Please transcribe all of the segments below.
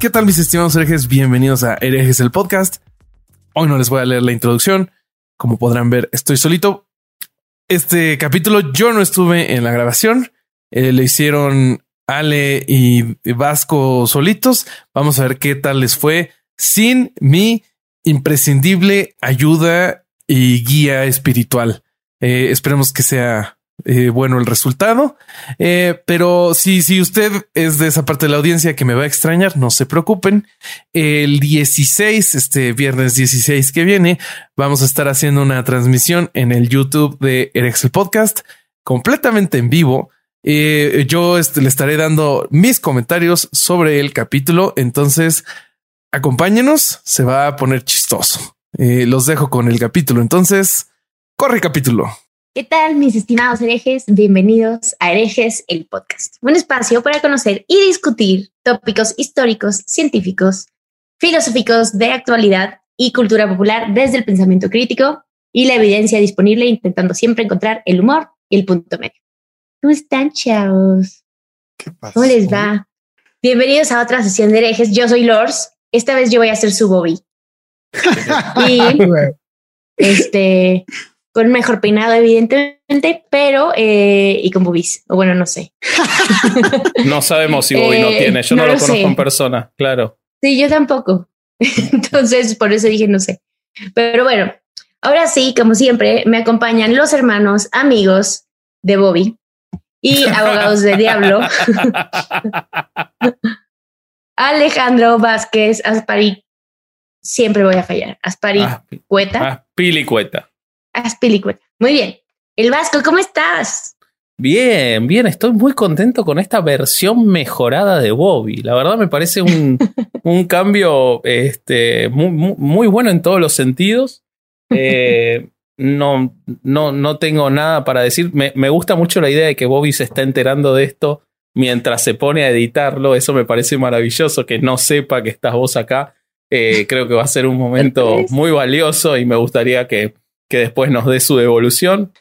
¿Qué tal mis estimados herejes? Bienvenidos a Herejes el podcast. Hoy no les voy a leer la introducción. Como podrán ver, estoy solito. Este capítulo yo no estuve en la grabación. Eh, le hicieron Ale y Vasco solitos. Vamos a ver qué tal les fue sin mi imprescindible ayuda y guía espiritual. Eh, esperemos que sea eh, bueno el resultado. Eh, pero si, si usted es de esa parte de la audiencia que me va a extrañar, no se preocupen. El 16, este viernes 16 que viene, vamos a estar haciendo una transmisión en el YouTube de Erexel Podcast completamente en vivo. Eh, yo este, le estaré dando mis comentarios sobre el capítulo. Entonces, acompáñenos, se va a poner chistoso. los dejo con el capítulo. Entonces, corre capítulo. ¿Qué tal, mis estimados herejes? Bienvenidos a Herejes, el podcast. Un espacio para conocer y discutir tópicos históricos, científicos, filosóficos de actualidad y cultura popular desde el pensamiento crítico y la evidencia disponible, intentando siempre encontrar el humor y el punto medio. ¿Cómo están, chavos? ¿Qué pasa? ¿Cómo les va? Bienvenidos a otra sesión de herejes. Yo soy Lors. Esta vez yo voy a ser su Bobby. y este, con mejor peinado, evidentemente, pero eh, y con boobies. O bueno, no sé. no sabemos si Bobby no Eh, tiene. Yo no, no lo lo conozco en persona, claro. Sí, yo tampoco. Entonces, por eso dije no sé. Pero bueno, ahora sí, como siempre, me acompañan los hermanos, amigos de Bobby y abogados de Diablo, Alejandro Vázquez Aspari. Siempre voy a fallar. Aspari Ah, Cueta. Muy bien. El Vasco, ¿cómo estás? Bien, bien, estoy muy contento con esta versión mejorada de Bobby. La verdad me parece un, un cambio este, muy, muy- bueno en todos los sentidos. Eh, no, no, no tengo nada para decir. Me, me gusta mucho la idea de que Bobby se está enterando de esto mientras se pone a editarlo. Eso me parece maravilloso, que no sepa que estás vos acá. Eh, creo que va a ser un momento muy valioso y me gustaría que, que después nos dé su devolución.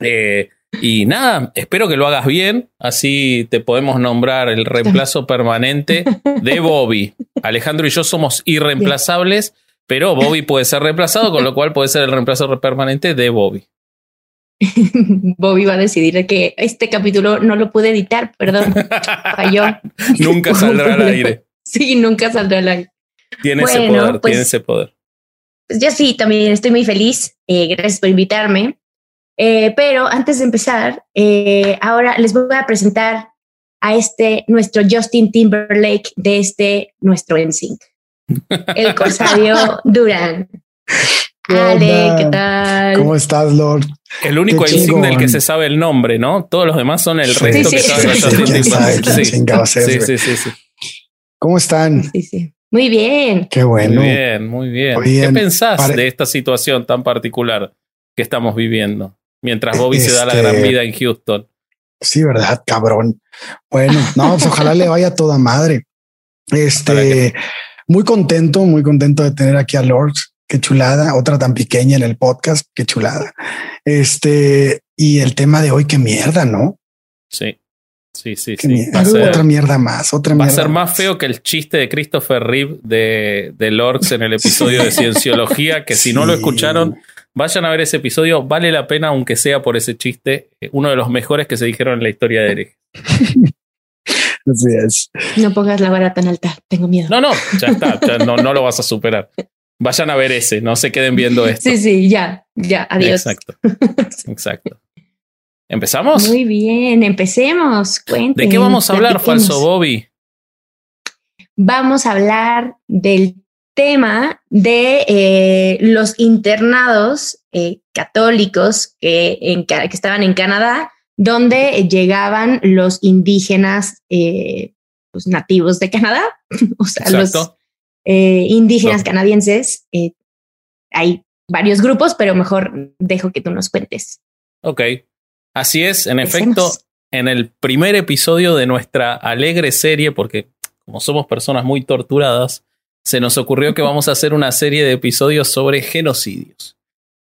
Eh, y nada, espero que lo hagas bien, así te podemos nombrar el reemplazo permanente de Bobby. Alejandro y yo somos irreemplazables, pero Bobby puede ser reemplazado, con lo cual puede ser el reemplazo permanente de Bobby. Bobby va a decidir que este capítulo no lo pude editar, perdón, falló. Nunca saldrá al aire. Sí, nunca saldrá al aire. Tiene ese poder, pues- tiene ese poder. Pues yo sí, también estoy muy feliz. eh, gracias por invitarme. Eh, pero antes de empezar, eh, ahora les voy a presentar a este nuestro Justin Timberlake de este nuestro NSYNC, el Corsario Durán. ¿Qué Ale? ¿qué tal? ¿Cómo estás, Lord? El único insigne del que se sabe el nombre, ¿no? Todos los demás son el resto sí, que sí, saben sí, sí, sí, sí. ¿Cómo están? Sí, sí. Muy bien. Qué bueno. Muy bien, muy bien. Muy bien. ¿Qué pensás Pare- de esta situación tan particular que estamos viviendo? Mientras Bobby se da la Este- gran vida en Houston. Sí, ¿verdad, cabrón? Bueno, no, pues ojalá le vaya toda madre. Este, muy contento, muy contento de tener aquí a Lords. Qué chulada, otra tan pequeña en el podcast, qué chulada. Este, y el tema de hoy, qué mierda, ¿no? Sí. Sí, sí, sí. mierda. Va a ser, Otra mierda más, otra va a ser más feo que el chiste de Christopher Reeve de, de Lorx en el episodio de Cienciología, que si no lo escucharon, vayan a ver ese episodio. Vale la pena, aunque sea por ese chiste. eh, Uno de los mejores que se dijeron en la historia de Eric. Así es. No pongas la vara tan alta, tengo miedo. No, no, ya está. ya no, no lo vas a superar. Vayan a ver ese, no se queden viendo esto. Sí, sí, ya, ya, adiós. Exacto. Exacto. ¿Empezamos? Muy bien, empecemos. Cuenten, ¿De qué vamos a hablar, platiquemos. falso Bobby? Vamos a hablar del tema de eh, los internados eh, católicos que, en, Ca- que estaban en Canadá, donde llegaban los indígenas eh, pues, nativos de Canadá, o sea, los Exacto. indígenas No. canadienses. hay varios grupos, pero mejor dejo que tú nos cuentes. Ok. Así es, en Empecemos. efecto, en el primer episodio de nuestra alegre serie, porque como somos personas muy torturadas, se nos ocurrió que vamos a hacer una serie de episodios sobre genocidios.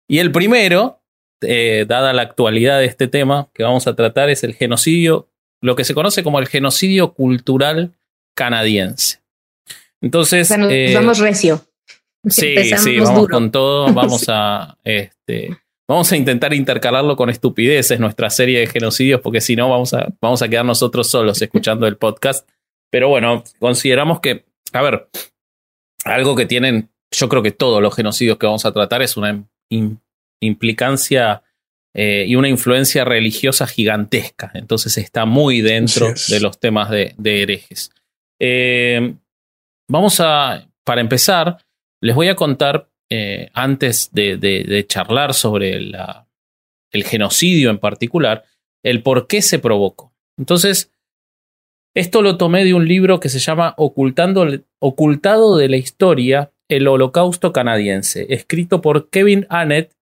Y el primero, eh, dada la actualidad de este tema que vamos a tratar, es el genocidio, lo que se conoce como el genocidio cultural canadiense. Entonces, eh, vamos recio. Sí, Empezamos sí, vamos duro. con todo. Vamos a, este, vamos a intentar intercalarlo con estupideces, nuestra serie de genocidios, porque si no, vamos a, vamos a quedar nosotros solos escuchando el podcast. Pero bueno, consideramos que, a ver, algo que tienen, yo creo que todos los genocidios que vamos a tratar es una im- implicancia eh, y una influencia religiosa gigantesca. Entonces está muy dentro de los temas de, de herejes. Eh, vamos a, para empezar, les voy a contar, eh, antes de, charlar sobre el genocidio en particular, el por qué se provocó. Entonces, esto lo tomé de un libro que se llama Ocultando, Ocultado de la Historia, el Holocausto Canadiense, escrito por Kevin Annett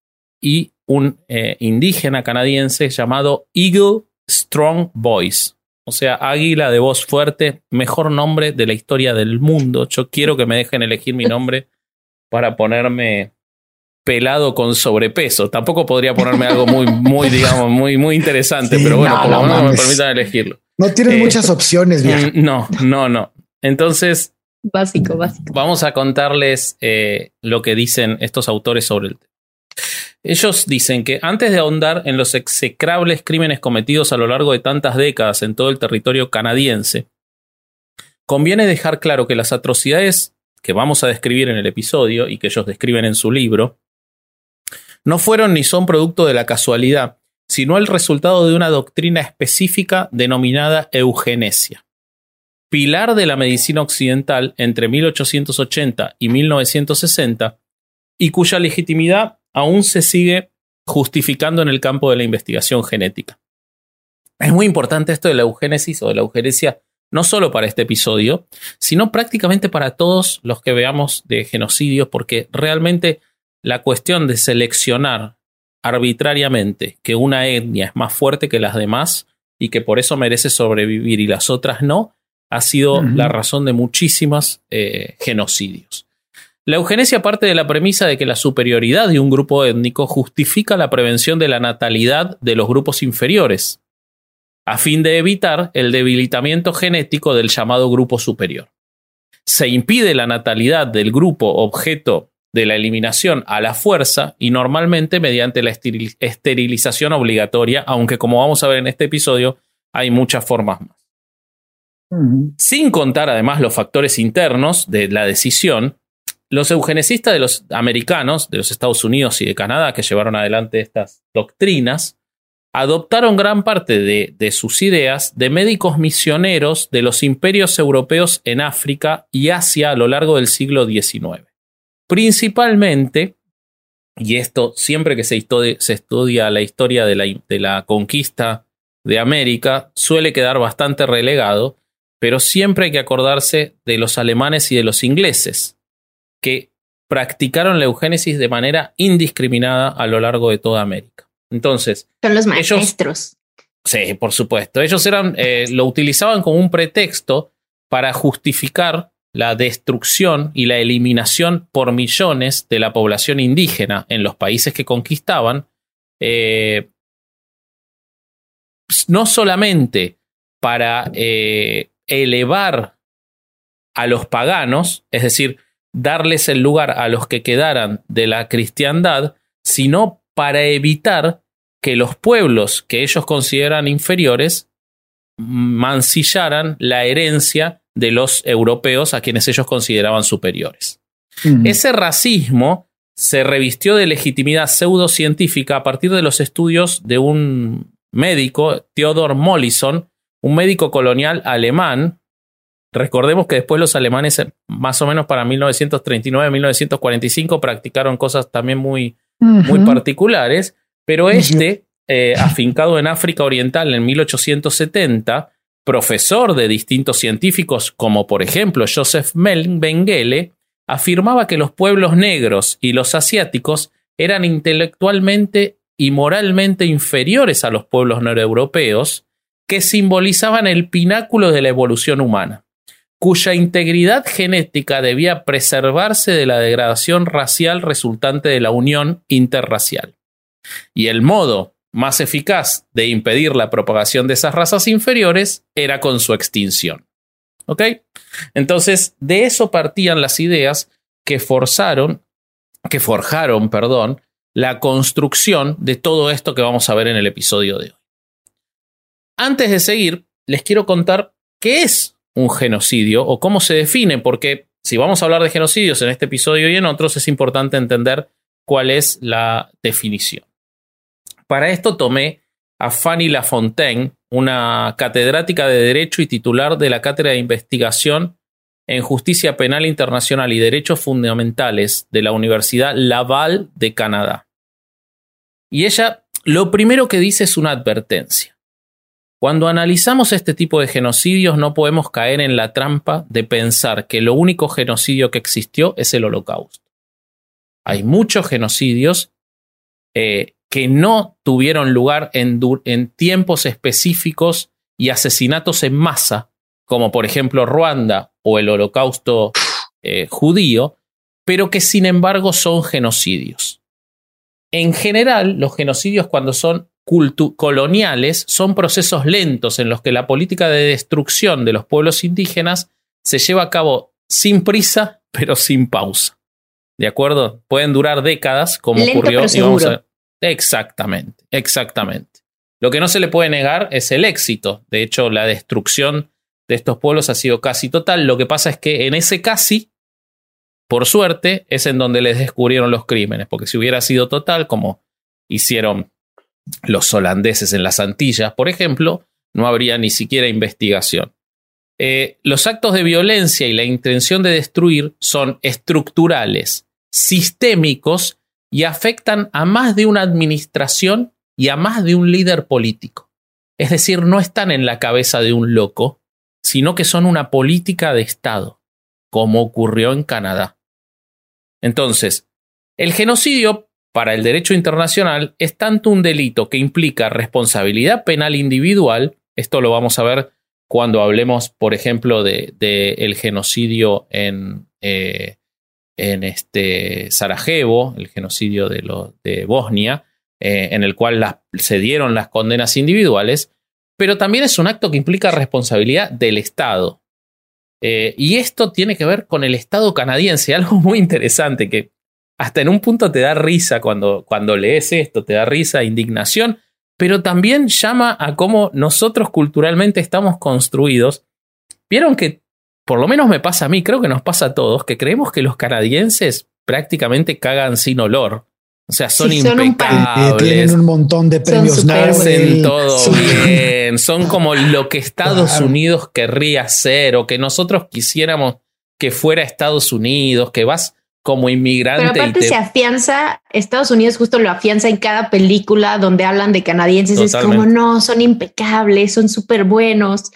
y un eh, indígena canadiense llamado Eagle Strong Voice. O sea, águila de voz fuerte, mejor nombre de la historia del mundo. Yo quiero que me dejen elegir mi nombre para ponerme pelado con sobrepeso. Tampoco podría ponerme algo muy, muy, digamos, muy, muy interesante, Sí, pero bueno, no, por lo no menos me permitan elegirlo. No tienes Eh, muchas opciones, vieja. Mm, No, no, no. Entonces, Básico, básico. vamos a contarles eh, lo que dicen estos autores sobre el tema. Ellos dicen que antes de ahondar en los execrables crímenes cometidos a lo largo de tantas décadas en todo el territorio canadiense, conviene dejar claro que las atrocidades que vamos a describir en el episodio y que ellos describen en su libro, no fueron ni son producto de la casualidad, sino el resultado de una doctrina específica denominada eugenesia pilar de la medicina occidental entre 1880 y 1960 y cuya legitimidad aún se sigue justificando en el campo de la investigación genética. Es muy importante esto de la eugénesis o de la eugenesia, no solo para este episodio, sino prácticamente para todos los que veamos de genocidios, porque realmente la cuestión de seleccionar arbitrariamente que una etnia es más fuerte que las demás y que por eso merece sobrevivir y las otras no, ha sido la razón de muchísimas eh, genocidios. La eugenesia parte de la premisa de que la superioridad de un grupo étnico justifica la prevención de la natalidad de los grupos inferiores, a fin de evitar el debilitamiento genético del llamado grupo superior. Se impide la natalidad del grupo objeto de la eliminación a la fuerza y normalmente mediante la esteril- esterilización obligatoria, aunque como vamos a ver en este episodio, hay muchas formas más. Sin contar además los factores internos de la decisión, los eugenesistas de los americanos, de los Estados Unidos y de Canadá, que llevaron adelante estas doctrinas, adoptaron gran parte de, sus ideas de médicos misioneros de los imperios europeos en África y Asia a lo largo del siglo XIX. Principalmente, y esto siempre que se estudia la historia de la, de la conquista de América, suele quedar bastante relegado, pero siempre hay que acordarse de los alemanes y de los ingleses, que practicaron la eugénesis de manera indiscriminada a lo largo de toda América. Entonces, Son los Ellos- maestros. Sí, por supuesto. Ellos eran, eh, lo utilizaban como un pretexto para justificar la destrucción y la eliminación por millones de la población indígena en los países que conquistaban, eh, no solamente para eh, elevar a los paganos, es decir, darles el lugar a los que quedaran de la cristiandad, sino para evitar que los pueblos que ellos consideran inferiores mancillaran la herencia de los europeos a quienes ellos consideraban superiores. Ese racismo se revistió de legitimidad pseudocientífica a partir de los estudios de un médico, Theodor Mollison, un médico colonial alemán. Recordemos que después los alemanes, más o menos para 1939-1945, practicaron cosas también muy, muy particulares, pero este, eh, afincado en África Oriental en 1870, profesor de distintos científicos, como por ejemplo Joseph Mengele, afirmaba que los pueblos negros y los asiáticos eran intelectualmente y moralmente inferiores a los pueblos noreuropeos, que simbolizaban el pináculo de la evolución humana, cuya integridad genética debía preservarse de la degradación racial resultante de la unión interracial. Y el modo más eficaz de impedir la propagación de esas razas inferiores era con su extinción. ¿Ok? Entonces, de eso partían las ideas que forzaron, que forjaron, perdón, la construcción de todo esto que vamos a ver en el episodio de hoy. Antes de seguir, les quiero contar qué es un genocidio o cómo se define, porque si vamos a hablar de genocidios en este episodio y en otros, es importante entender cuál es la definición. Para esto tomé a Fanny Lafontaine, una catedrática de Derecho y titular de la Cátedra de Investigación en Justicia Penal Internacional y Derechos Fundamentales de la Universidad Laval de Canadá. Y ella lo primero que dice es una advertencia. Cuando analizamos este tipo de genocidios no podemos caer en la trampa de pensar que lo único genocidio que existió es el holocausto. Hay muchos genocidios eh, que no tuvieron lugar en, tiempos específicos y asesinatos en masa, como por ejemplo Ruanda o el holocausto eh, judío, pero que sin embargo son genocidios. En general, los genocidios cuando son coloniales son procesos lentos en los que la política de destrucción de los pueblos indígenas se lleva a cabo sin prisa, pero sin pausa. ¿De acuerdo? Pueden durar décadas, como ocurrió. Y vamos a, Exactamente, exactamente. Lo que no se le puede negar es el éxito. De hecho, la destrucción de estos pueblos ha sido casi total. Lo que pasa es que en ese casi, por suerte, es en donde les descubrieron los crímenes, porque si hubiera sido total, como hicieron los holandeses en las Antillas, por ejemplo, no habría ni siquiera investigación. Eh, los actos de violencia y la intención de destruir son estructurales, sistémicos y afectan a más de una administración y a más de un líder político. Es decir, no están en la cabeza de un loco, sino que son una política de Estado, como ocurrió en Canadá. Entonces, el genocidio para el derecho internacional es tanto un delito que implica responsabilidad penal individual, esto lo vamos a ver cuando hablemos, por ejemplo, del de, genocidio en, eh, en este Sarajevo, el genocidio de, de Bosnia, eh, en el cual se dieron las condenas individuales, pero también es un acto que implica responsabilidad del Estado. Eh, y esto tiene que ver con el Estado canadiense, algo muy interesante que hasta en un punto te da risa cuando, cuando lees esto, te da risa, indignación, pero también llama a cómo nosotros culturalmente estamos construidos. Vieron que por lo menos me pasa a mí, creo que nos pasa a todos, que creemos que los canadienses prácticamente cagan sin olor. O sea, son impecables. tienen un montón de premios Hacen todo bien. Son como lo que Estados Unidos querría ser o que nosotros quisiéramos que fuera Estados Unidos, que vas como inmigrante. Pero aparte se afianza, Estados Unidos justo lo afianza en cada película donde hablan de canadienses. Es como, no, son impecables, son súper buenos.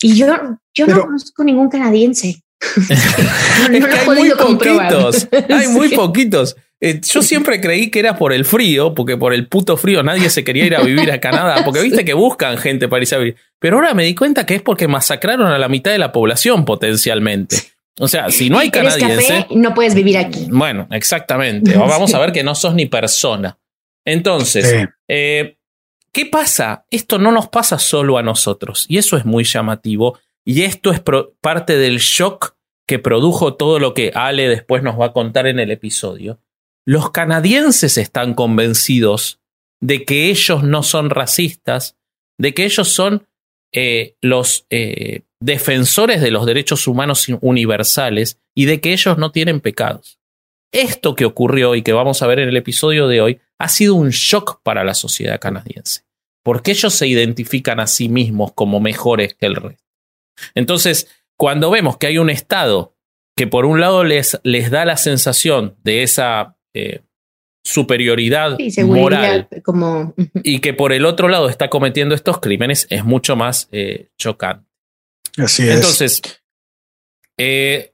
Y yo, yo no conozco ningún canadiense. es que hay muy poquitos. Hay muy poquitos. Eh, yo siempre creí que era por el frío, porque por el puto frío nadie se quería ir a vivir a Canadá, porque viste que buscan gente para irse a vivir. Pero ahora me di cuenta que es porque masacraron a la mitad de la población potencialmente. O sea, si no hay canadiense. no puedes vivir aquí. Bueno, exactamente. Vamos a ver que no sos ni persona. Entonces, eh, ¿qué pasa? Esto no nos pasa solo a nosotros. Y eso es muy llamativo. Y esto es parte del shock que produjo todo lo que Ale después nos va a contar en el episodio. Los canadienses están convencidos de que ellos no son racistas, de que ellos son eh, los eh, defensores de los derechos humanos universales y de que ellos no tienen pecados. Esto que ocurrió y que vamos a ver en el episodio de hoy ha sido un shock para la sociedad canadiense, porque ellos se identifican a sí mismos como mejores que el resto. Entonces, cuando vemos que hay un Estado que por un lado les, les da la sensación de esa eh, superioridad moral como... y que por el otro lado está cometiendo estos crímenes, es mucho más eh, chocante. Así es. Entonces, eh,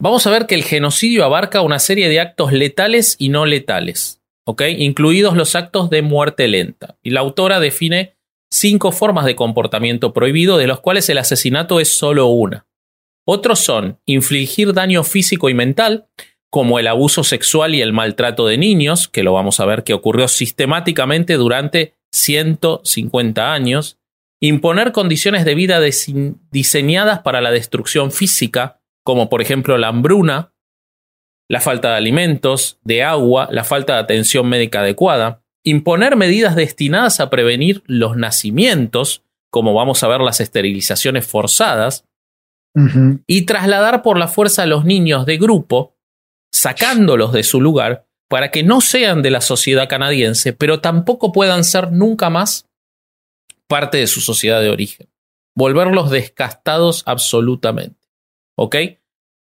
vamos a ver que el genocidio abarca una serie de actos letales y no letales, Incluidos los actos de muerte lenta. Y la autora define cinco formas de comportamiento prohibido, de los cuales el asesinato es solo una. Otros son infligir daño físico y mental, como el abuso sexual y el maltrato de niños, que lo vamos a ver que ocurrió sistemáticamente durante 150 años, imponer condiciones de vida diseñadas para la destrucción física, como por ejemplo la hambruna, la falta de alimentos, de agua, la falta de atención médica adecuada, imponer medidas destinadas a prevenir los nacimientos, como vamos a ver las esterilizaciones forzadas, y trasladar por la fuerza a los niños de grupo, sacándolos de su lugar, para que no sean de la sociedad canadiense, pero tampoco puedan ser nunca más parte de su sociedad de origen. Volverlos descastados absolutamente. ¿Ok?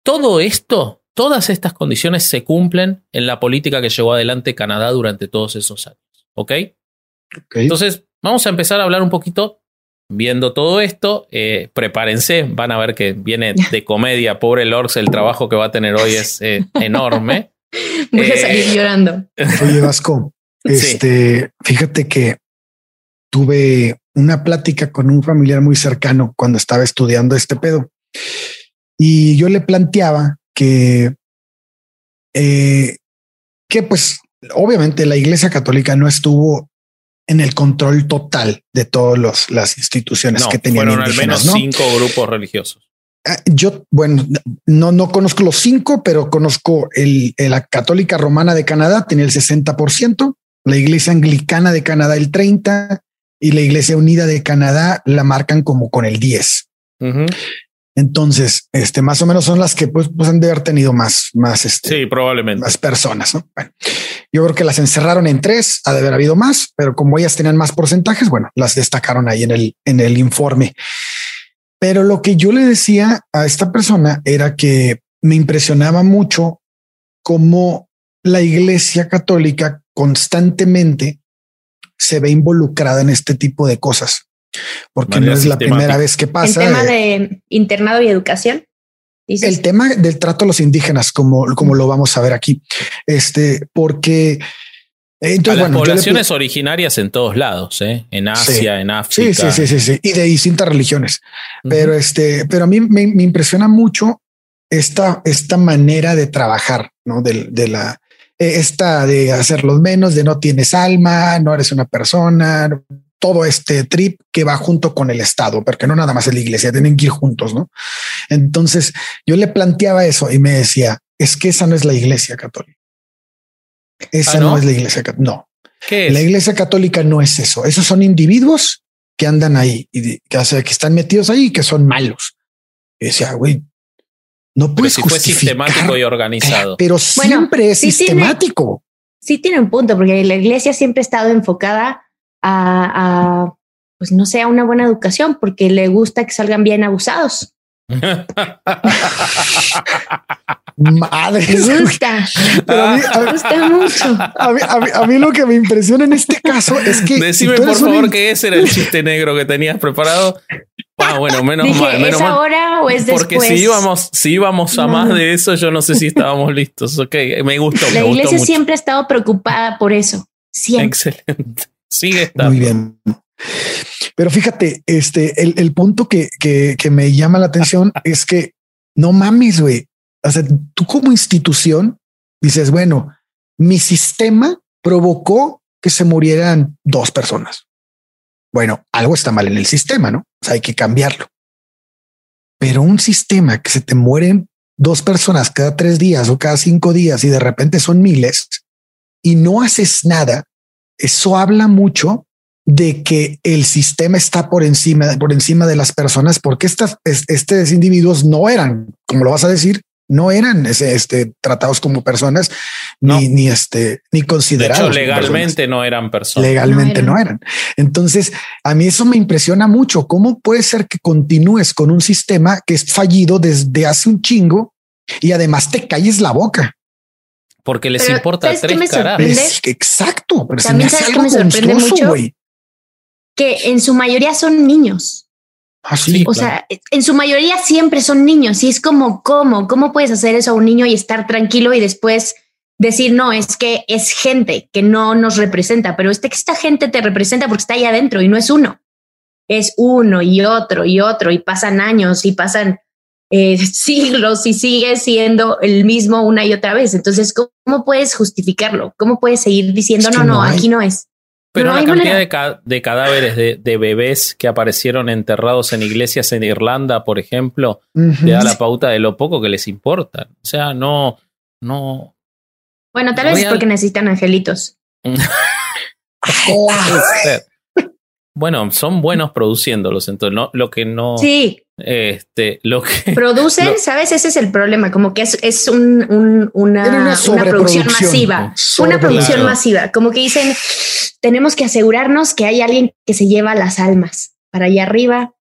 Todo esto, todas estas condiciones se cumplen en la política que llevó adelante Canadá durante todos esos años. ¿Ok? Entonces, vamos a empezar a hablar un poquito. Viendo todo esto, eh, prepárense, van a ver que viene de comedia. Pobre Lorx, el trabajo que va a tener hoy es eh, enorme. Voy a salir eh, llorando. Oye, Vasco, este, fíjate que tuve una plática con un familiar muy cercano cuando estaba estudiando este pedo. Y yo le planteaba que, que pues obviamente la Iglesia Católica no estuvo en el control total de todas las instituciones que tenían. Fueron al menos cinco grupos religiosos. Ah, yo, bueno, no, no conozco los cinco, pero conozco el, la Católica Romana de Canadá, tenía el 60%, la Iglesia Anglicana de Canadá el 30% y la Iglesia Unida de Canadá la marcan como con el 10%. Entonces, este más o menos son las que pues, pues han de haber tenido más, más, este, sí, probablemente más personas. ¿no? Bueno, yo creo que las encerraron en tres, ha de haber habido más, pero como ellas tenían más porcentajes, bueno, las destacaron ahí en el, en el informe. Pero lo que yo le decía a esta persona era que me impresionaba mucho cómo la Iglesia Católica constantemente se ve involucrada en este tipo de cosas porque no es la primera vez que pasa. El tema de internado y educación. El tema del trato a los indígenas, como, como lo vamos a ver aquí, este, porque entonces, las poblaciones originarias en todos lados, ¿eh? en Asia, en África. Sí, sí, sí, sí, y de distintas religiones. Pero este, pero a mí me, impresiona mucho esta, esta manera de trabajar, ¿no? De, de la, esta de hacerlos menos, de no tienes alma, no eres una persona, todo este trip que va junto con el Estado, porque no nada más es la iglesia, tienen que ir juntos, ¿no? Entonces yo le planteaba eso y me decía, es que esa no es la iglesia católica. Esa ¿Ah, no? es la iglesia católica. No. La iglesia católica no es eso. Esos son individuos que andan ahí y que, que están metidos ahí y que son malos. Y decía, güey, no puedes pero si fue sistemático y organizado. Pero siempre es sistemático. sí tiene un punto, porque la iglesia siempre ha estado enfocada a, pues no sea una buena educación porque le gusta que salgan bien abusados. Madre, me gusta, me gusta mucho. A mí, lo que me impresiona en este caso es que. Decime por favor que ese era el chiste negro que tenías preparado. Ah, bueno, menos Dije, mal. Menos ¿es mal. ahora o es después? Porque si íbamos, si íbamos a No. más de eso, yo no sé si estábamos listos. Ok, me gustó. me La gustó iglesia mucho. siempre ha estado preocupada por eso. Siempre. Excelente. Sigue estando. Muy bien. Pero fíjate, este, el, el punto que, que, que me llama la atención es que no mames, güey. O sea, tú como institución dices, bueno, mi sistema provocó que se murieran dos personas. Bueno, algo está mal en el sistema, ¿no? O sea, hay que cambiarlo. Pero un sistema que se te mueren dos personas cada tres días o cada cinco días y de repente son miles y no haces nada, eso habla mucho de que el sistema está por encima, por encima de las personas, porque estas, es- estos individuos no eran, como lo vas a decir, no eran ese, este, tratados como personas, No. ni, ni este, ni De considerados. hecho, como legalmente no eran personas. Legalmente No no eran. Entonces, a mí eso me impresiona mucho. ¿Cómo puede ser que continúes con un sistema que es fallido desde hace un chingo y además te calles la boca? Porque les Pero, importa ¿sabes qué tres me carajos. exacto, pero se También me sabes que me sorprende mucho. Que en su mayoría son niños. Así. Sí. O sea, en su mayoría siempre son niños y es como, ¿cómo? ¿Cómo puedes hacer eso a un niño y estar tranquilo y después decir, no, es que es gente que no nos representa, pero este que esta gente te representa porque está ahí adentro y no es uno, es uno y otro y otro y pasan años y pasan eh, siglos y sigue siendo el mismo una y otra vez. Entonces, ¿cómo, cómo puedes justificarlo? ¿Cómo puedes seguir diciendo, Es que no, no, aquí no es? Pero No la cantidad de, ca- de cadáveres de, de bebés que aparecieron enterrados en iglesias en Irlanda, por ejemplo, te da la pauta de lo poco que les importa. O sea, no, no. Bueno, tal vez es porque necesitan angelitos. Bueno, son buenos produciéndolos, entonces no, lo que no, Sí, este, lo que Producen, Lo- ¿sabes? Ese es el problema, como que es, es un, un- una, una una producción masiva. Una producción Claro. masiva, como que dicen, tenemos que asegurarnos que hay alguien que se lleva las almas para allá arriba.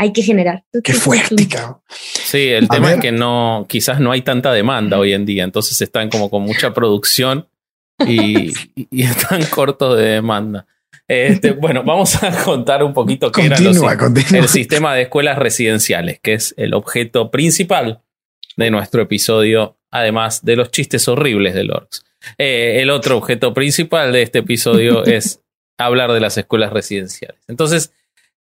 Hay que generar. Qué fuerte, cabrón. Sí, el A tema ver. es que no, quizás no hay tanta demanda hoy en día, entonces están como con mucha producción y, y- y están cortos de demanda. Este, bueno, vamos a contar un poquito qué era los- el sistema de escuelas residenciales, que es el objeto principal de nuestro episodio, además de los chistes horribles de Lorx. Eh, el otro objeto principal de este episodio es hablar de las escuelas residenciales. Entonces,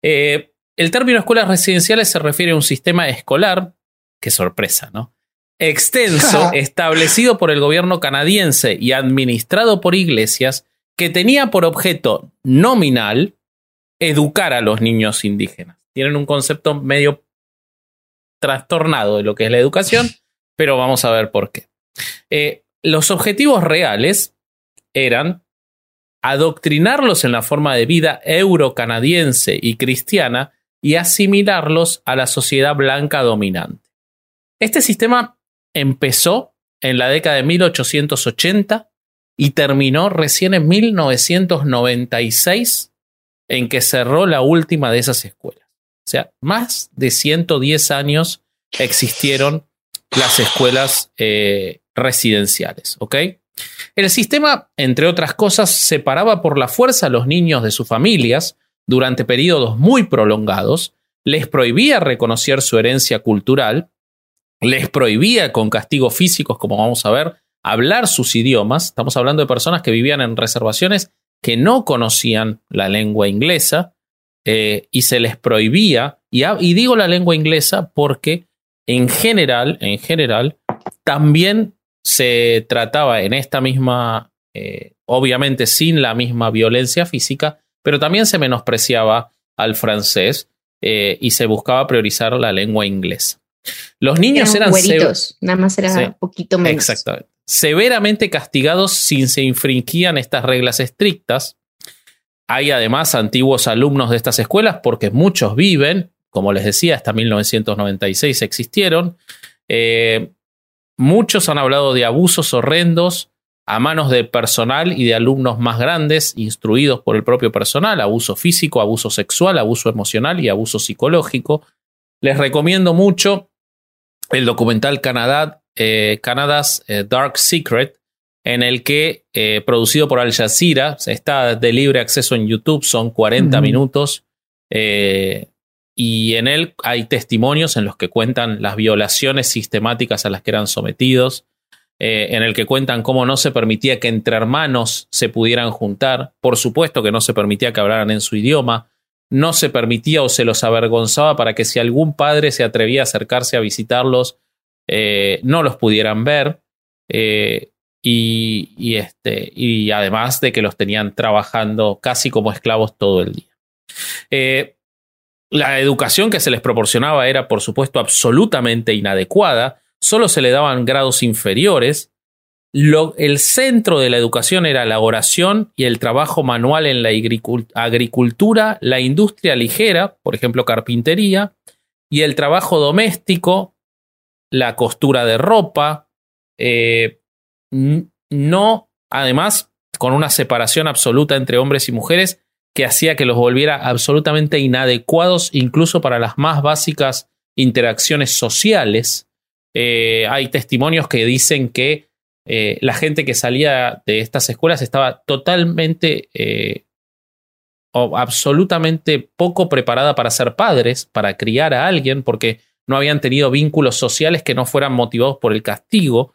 eh, el término escuelas residenciales se refiere a un sistema escolar, qué sorpresa, ¿no? Extenso, establecido por el gobierno canadiense y administrado por iglesias, que tenía por objeto nominal educar a los niños indígenas. Tienen un concepto medio trastornado de lo que es la educación, pero vamos a ver por qué. Eh, los objetivos reales eran adoctrinarlos en la forma de vida eurocanadiense y cristiana y asimilarlos a la sociedad blanca dominante. Este sistema empezó en la década de 1880 y terminó recién en 1996 en que cerró la última de esas escuelas. O sea, más de 110 años existieron las escuelas eh, residenciales, ¿ok? El sistema, entre otras cosas, separaba por la fuerza a los niños de sus familias durante periodos muy prolongados, les prohibía reconocer su herencia cultural, les prohibía con castigos físicos, como vamos a ver, hablar sus idiomas. Estamos hablando de personas que vivían en reservaciones que no conocían la lengua inglesa eh, y se les prohibía, y, digo la lengua inglesa porque en general, en general, también se trataba en esta misma, eh, obviamente sin la misma violencia física, pero también se menospreciaba al francés eh, y se buscaba priorizar la lengua inglesa. Los niños Eran eran güeritos, nada más era Sí. poquito menos. Exactamente. Severamente castigados si se infringían estas reglas estrictas. Hay además antiguos alumnos de estas escuelas porque muchos viven, como les decía, hasta 1996 existieron. Eh, muchos han hablado de abusos horrendos a manos de personal y de alumnos más grandes, instruidos por el propio personal, abuso físico, abuso sexual, abuso emocional y abuso psicológico. Les recomiendo mucho el documental Canadá, eh, Canada's eh, Dark Secret, en el que, eh, producido por Al Jazeera, está de libre acceso en YouTube, son 40 Ujú. minutos, eh, y en él hay testimonios en los que cuentan las violaciones sistemáticas a las que eran sometidos, eh, en el que cuentan cómo no se permitía que entre hermanos se pudieran juntar, por supuesto que no se permitía que hablaran en su idioma, no se permitía o se los avergonzaba para que si algún padre se atrevía a acercarse a visitarlos, eh, no los pudieran ver. Eh, y, este, y además de que los tenían trabajando casi como esclavos todo el día. Eh, la educación que se les proporcionaba era, por supuesto, absolutamente inadecuada, solo se le daban grados inferiores. el centro de la educación era la oración y el trabajo manual en la agricultura, la industria ligera, por ejemplo, carpintería, y el trabajo doméstico, la costura de ropa, eh, no, además, con una separación absoluta entre hombres y mujeres que hacía que los volviera absolutamente inadecuados incluso para las más básicas interacciones sociales. Eh, hay testimonios que dicen que eh, la gente que salía de estas escuelas estaba totalmente o absolutamente poco preparada para ser padres, para criar a alguien, porque no habían tenido vínculos sociales que no fueran motivados por el castigo.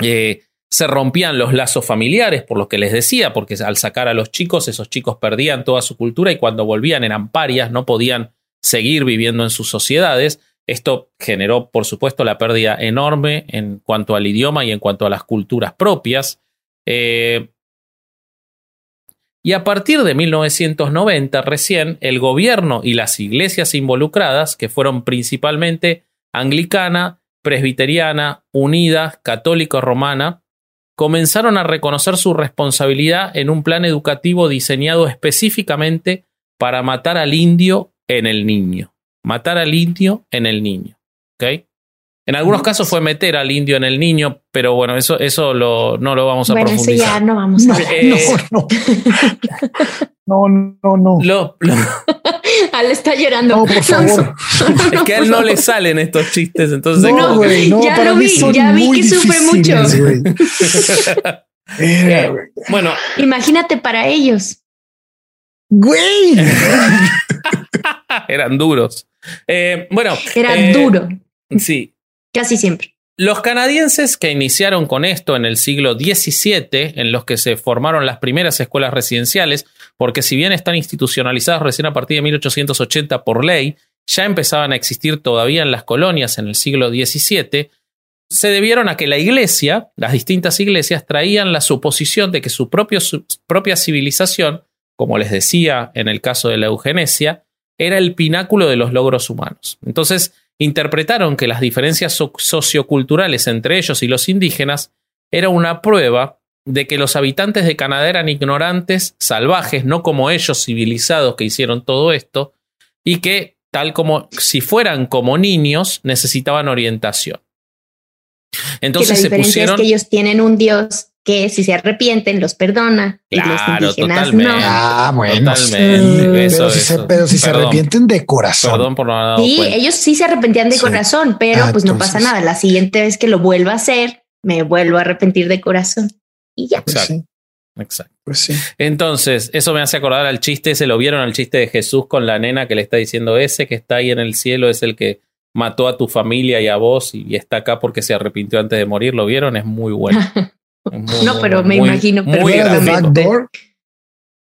Eh, se rompían los lazos familiares, por lo que les decía, porque al sacar a los chicos, esos chicos perdían toda su cultura y cuando volvían eran parias, no podían seguir viviendo en sus sociedades. Esto generó, por supuesto, la pérdida enorme en cuanto al idioma y en cuanto a las culturas propias. Eh, y a partir de 1990, recién, el gobierno y las iglesias involucradas, que fueron principalmente anglicana, presbiteriana, unida, católico-romana, comenzaron a reconocer su responsabilidad en un plan educativo diseñado específicamente para matar al indio en el niño. Matar al indio en el niño. ¿Ok? En algunos casos fue meter al indio en el niño, pero bueno, eso, eso lo, no lo vamos a bueno, profundizar. Eso ya no vamos a hablar. Eh, No, no, no. lo- lo- Al está llorando. No, por favor. es que a él no le salen estos chistes, entonces No, güey, no, ya para lo vi, ya vi que sufre mucho. güey. bueno, Imagínate para ellos. Güey. eran duros. Eh, bueno, Era eh, duro, Sí, casi siempre. Los canadienses que iniciaron con esto en el siglo XVII, en los que se formaron las primeras escuelas residenciales, porque si bien están institucionalizadas recién a partir de 1880 por ley, ya empezaban a existir todavía en las colonias en el siglo XVII, se debieron a que la iglesia, las distintas iglesias, traían la suposición de que su, su propia civilización, como les decía en el caso de la eugenesia, era el pináculo de los logros humanos. Entonces, interpretaron que las diferencias so- socioculturales entre ellos y los indígenas era una prueba de que los habitantes de Canadá eran ignorantes, salvajes, no como ellos civilizados que hicieron todo esto, y que, tal como si fueran como niños, necesitaban orientación. que Entonces la se diferencia pusieron... es que ellos tienen un Dios que si se arrepienten los perdona y los indígenas totalmente. no. Ah, bueno. Totalmente. sí. Eso, pero, si se, pero si se arrepienten de corazón. Perdón por no haber dado Sí, cuenta. ellos sí se arrepentían de Sí. corazón, pero Ah, pues no entonces- pasa nada. La siguiente vez que lo vuelva a hacer, me vuelvo a arrepentir de corazón. Y ya. Pues Exacto. sí, Exacto. pues sí. Entonces, eso me hace acordar al chiste, se lo vieron al chiste de Jesús con la nena que le está diciendo, ese que está ahí en el cielo es el que mató a tu familia y a vos y, y está acá porque se arrepintió antes de morir. ¿Lo vieron? Es muy bueno. Muy, No, pero me muy- imagino muy ¿No era de gráfico. Backdoor?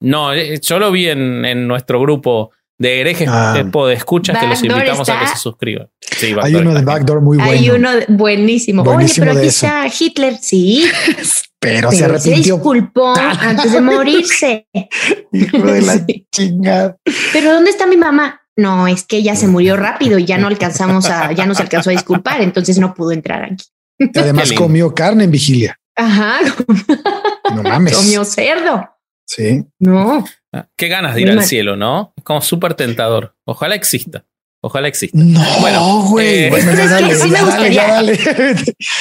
No, eh, yo lo vi en, en nuestro grupo de herejes Ah. de escuchas que los invitamos a que se suscriban. Sí, Hay Backdoor uno de Backdoor muy bueno. Hay uno buenísimo. Buenísimo Oye, pero de aquí eso. está Hitler. Sí, pero se pero se arrepintió. disculpó antes de morirse. Hijo de la Sí. chingada. Pero ¿dónde está mi mamá? No, es que ella se murió rápido y ya no alcanzamos a, ya no se alcanzó a disculpar, entonces no pudo entrar aquí. Y además comió carne en vigilia. Ajá, No mames. comió cerdo. Sí. No, Ah, Qué ganas de ir Muy al mal. cielo, ¿no? Es como súper tentador. Ojalá exista. Ojalá exista. No, Bueno, güey. eh, Sí me dale, dale.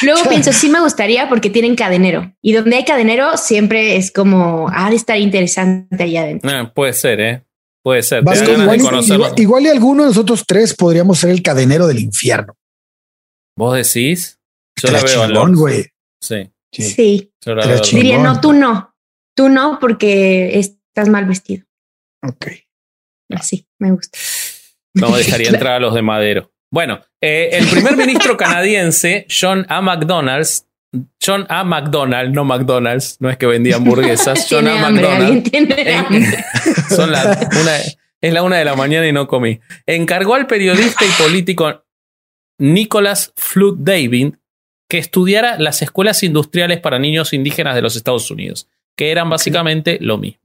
Luego pienso, sí me gustaría porque tienen cadenero. Y donde hay cadenero siempre es como, ha de estar interesante allá adentro. Ah, puede ser, ¿eh? Puede ser. Igual, y- conocerlo. igual- igual y alguno de nosotros tres podríamos ser el cadenero del infierno. ¿Vos decís? Yo la Estaría veo chingón, güey. Sí, Sí. Diría, no, tú no. Tú no porque estás mal vestido. Ok. Así, me gusta. No dejaría entrar a los de Madero. Bueno, eh, el primer ministro canadiense, John A. McDonald's, John A. McDonald, no McDonald's, no es que vendía hamburguesas, John Tiene A. hambre, McDonald. alguien tiene En- hambre. son la- una, es la una de la mañana y no comí. Encargó al periodista y político Nicholas Flood David que estudiara las escuelas industriales para niños indígenas de los Estados Unidos, que eran básicamente lo mismo.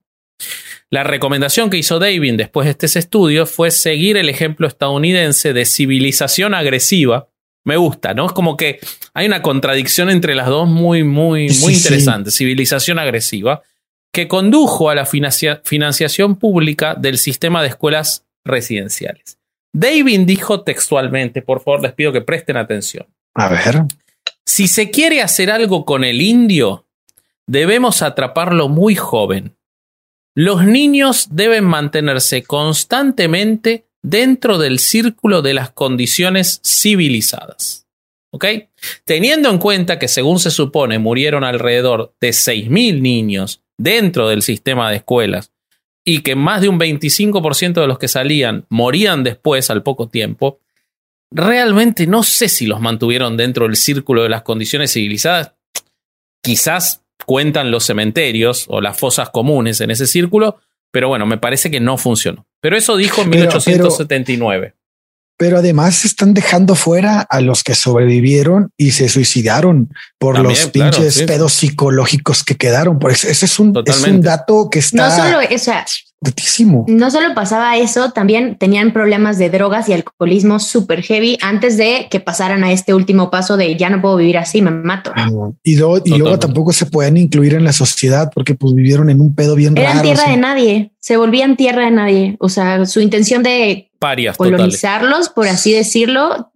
La recomendación que hizo David después de este estudio fue seguir el ejemplo estadounidense de civilización agresiva. Me gusta, ¿no? Es como que hay una contradicción entre las dos muy, muy, muy sí. interesante. Civilización agresiva, que condujo a la financia- financiación pública del sistema de escuelas residenciales. David dijo textualmente, por favor les pido que presten atención. A ver. Si se quiere hacer algo con el indio, debemos atraparlo muy joven. Los niños deben mantenerse constantemente dentro del círculo de las condiciones civilizadas. ¿Ok? Teniendo en cuenta que según se supone murieron alrededor de 6.000 niños dentro del sistema de escuelas y que más de un 25% de los que salían morían después al poco tiempo, realmente no sé si los mantuvieron dentro del círculo de las condiciones civilizadas. Quizás cuentan los cementerios o las fosas comunes en ese círculo, pero bueno, me parece que no funcionó. Pero eso dijo en Pero- 1879. Pero además están dejando fuera a los que sobrevivieron y se suicidaron por También, los claro, pinches sí. pedos psicológicos que quedaron. Por eso, ese es un, es un dato que está No solo, o sea, no solo pasaba eso, también tenían problemas de drogas y alcoholismo súper heavy antes de que pasaran a este último paso de ya no puedo vivir así, me mato. Y, luego- y luego tampoco se pueden incluir en la sociedad porque pues vivieron en un pedo bien Eran raro. tierra de nadie, se volvían tierra de nadie. O sea, su intención de Parias totales. colonizarlos, por así decirlo,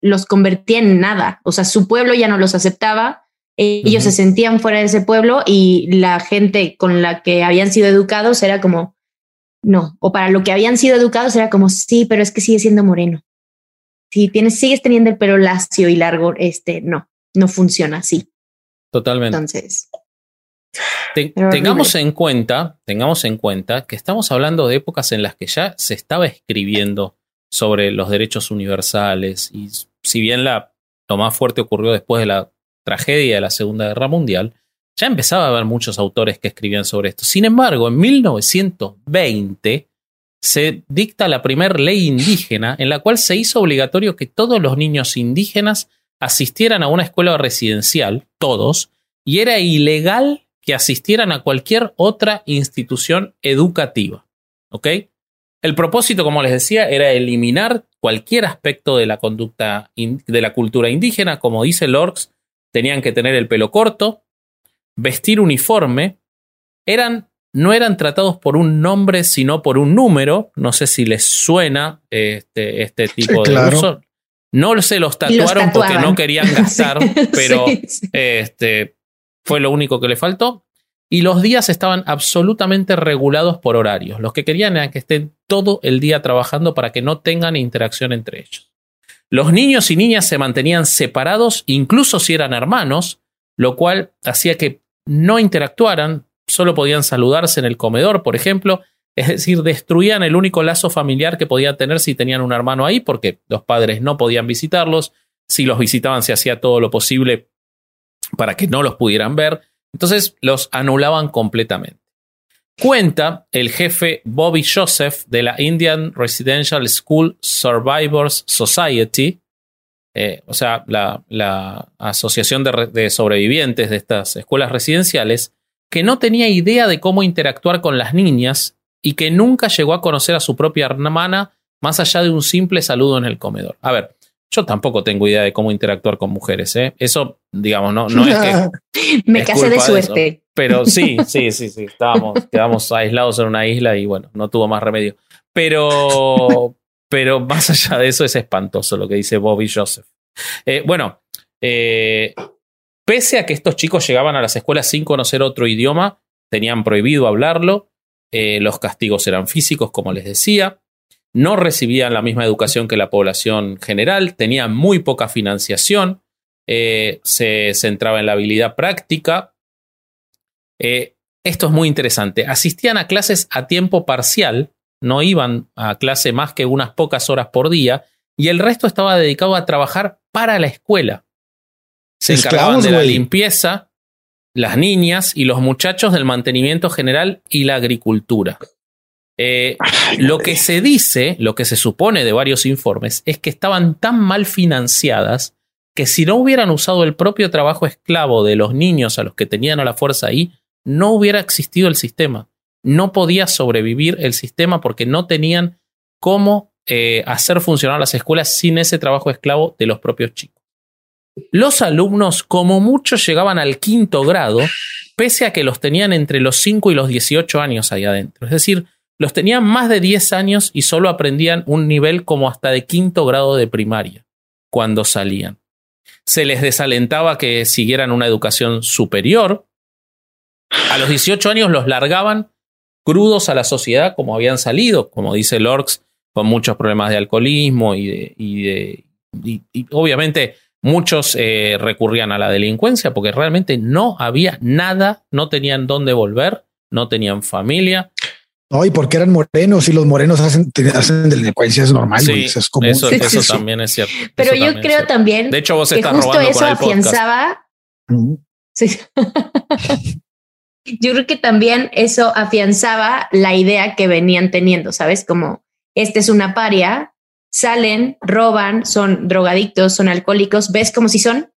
los convertía en nada. O sea, su pueblo ya no los aceptaba. Ellos se sentían fuera de ese pueblo y la gente con la que habían sido educados era como, no, o para lo que habían sido educados era como, sí, pero es que sigue siendo moreno. Si tienes, sigues teniendo el pelo lacio y largo, este, no, no funciona así. Totalmente. Entonces, tengamos horrible. en cuenta, tengamos en cuenta que estamos hablando de épocas en las que ya se estaba escribiendo sobre los derechos universales y si bien la, lo más fuerte ocurrió después de la tragedia de la Segunda Guerra Mundial, ya empezaba a haber muchos autores que escribían sobre esto. Sin embargo, en 1920 se dicta la primera ley indígena en la cual se hizo obligatorio que todos los niños indígenas asistieran a una escuela residencial, todos, y era ilegal que asistieran a cualquier otra institución educativa. ¿Ok? El propósito, como les decía, era eliminar cualquier aspecto de la conducta de la cultura indígena. Como dice Lorx, tenían que tener el pelo corto, vestir uniforme, eran, no eran tratados por un nombre, sino por un número. No sé si les suena este, este tipo de claro. uso. No se los tatuaron porque no querían gastar, Sí, pero sí, sí. este, fue lo único que le faltó. Y los días estaban absolutamente regulados por horarios. Los que querían era que estén todo el día trabajando para que no tengan interacción entre ellos. Los niños y niñas se mantenían separados, incluso si eran hermanos, lo cual hacía que no interactuaran, solo podían saludarse en el comedor, por ejemplo. Es decir, destruían el único lazo familiar que podían tener si tenían un hermano ahí, porque los padres no podían visitarlos. Si los visitaban, se hacía todo lo posible para que no los pudieran ver. Entonces los anulaban completamente. Cuenta el jefe Bobby Joseph de la Indian Residential School Survivors Society, eh, o sea, la, la asociación de, re- de sobrevivientes de estas escuelas residenciales, que no tenía idea de cómo interactuar con las niñas y que nunca llegó a conocer a su propia hermana más allá de un simple saludo en el comedor. A ver, yo tampoco tengo idea de cómo interactuar con mujeres, ¿eh? Eso, digamos, no, no es que Me casé de suerte. pero sí, sí, sí, sí. Estábamos, quedamos aislados en una isla y bueno, no tuvo más remedio. Pero, pero más allá de eso es espantoso lo que dice Bobby Joseph. Eh, bueno, eh, pese a que estos chicos llegaban a las escuelas sin conocer otro idioma, tenían prohibido hablarlo, eh, los castigos eran físicos, como les decía, no recibían la misma educación que la población general, tenían muy poca financiación, se centraba en la habilidad práctica, esto es muy interesante. Asistían a clases a tiempo parcial no iban a clase más que unas pocas horas por día y el resto estaba dedicado a trabajar para la escuela. Se encargaban de la limpieza, las niñas y los muchachos del mantenimiento general y la agricultura. Eh, lo que se dice, lo que se supone de varios informes, es que estaban tan mal financiadas que si no hubieran usado el propio trabajo esclavo de los niños a los que tenían a la fuerza ahí, no hubiera existido el sistema. No podía sobrevivir el sistema porque no tenían cómo eh, hacer funcionar las escuelas sin ese trabajo esclavo de los propios chicos. Los alumnos, como mucho, llegaban al quinto grado, pese a que los tenían entre los 5 y los 18 años ahí adentro. Es decir, los tenían más de 10 años y solo aprendían un nivel como hasta de quinto grado de primaria cuando salían. Se les desalentaba que siguieran una educación superior. A los 18 años los largaban crudos a la sociedad como habían salido, como dice Lorx, con muchos problemas de alcoholismo y, de, y, de, y, y obviamente muchos eh, recurrían a la delincuencia porque realmente no había nada, no tenían dónde volver, no tenían familia. No, y porque eran morenos y los morenos hacen, hacen delincuencia, es normal, Sí, eso es común. eso, Sí, eso sí, sí. también es cierto. Pero yo también creo también De hecho, vos que estás justo robando eso con el podcast. afianzaba. Yo creo que también eso afianzaba la idea que venían teniendo, ¿sabes? Como este es una paria, salen, roban, son drogadictos, son alcohólicos, ¿ves cómo si son?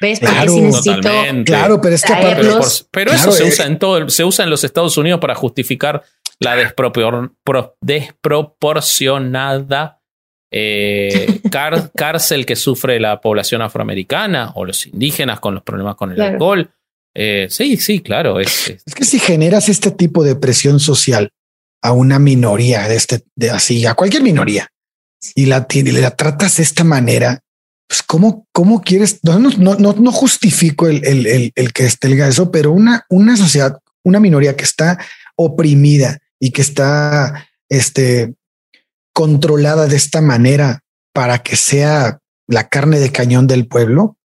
¿Ves? Porque Claro. si necesito Totalmente. Claro, pero es que aparte, Pero, por- pero Claro, eso se eh. usa en todo, se usa en los Estados Unidos para justificar la despropor- pro- desproporcionada eh, car- cárcel que sufre la población afroamericana o los indígenas con los problemas con el Claro. alcohol. Eh, sí, sí, claro. Es, que si generas este tipo de presión social a una minoría de este, de así, a cualquier minoría, y la, y la tratas de esta manera, pues cómo, cómo quieres, no, no, no, no- no justifico el, el, el, el que estelga eso, pero una, una sociedad, una minoría que está oprimida y que está este, controlada de esta manera para que sea la carne de cañón del pueblo,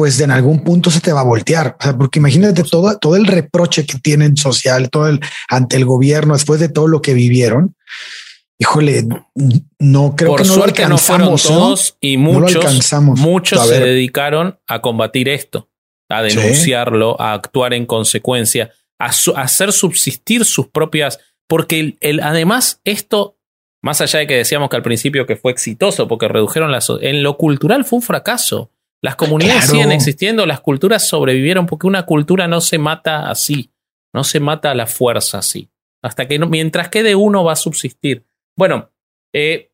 pues en algún punto se te va a voltear. O sea, porque imagínate todo, todo el reproche que tienen social, todo el ante el gobierno después de todo lo que vivieron. Híjole, no creo por que no suerte lo no fueron alcanzamos. ¿no? todos y No muchos, alcanzamos. muchos se dedicaron a combatir esto, a Sí. denunciarlo, a actuar en consecuencia, a, su- a hacer subsistir sus propias. Porque el, el- además, esto, más allá de que decíamos que al principio que fue exitoso, porque redujeron la. so- En lo cultural fue un fracaso. Las comunidades Claro. siguen existiendo, las culturas sobrevivieron, porque una cultura no se mata así, no se mata a la fuerza así. Hasta que no, mientras quede uno va a subsistir. Bueno, eh,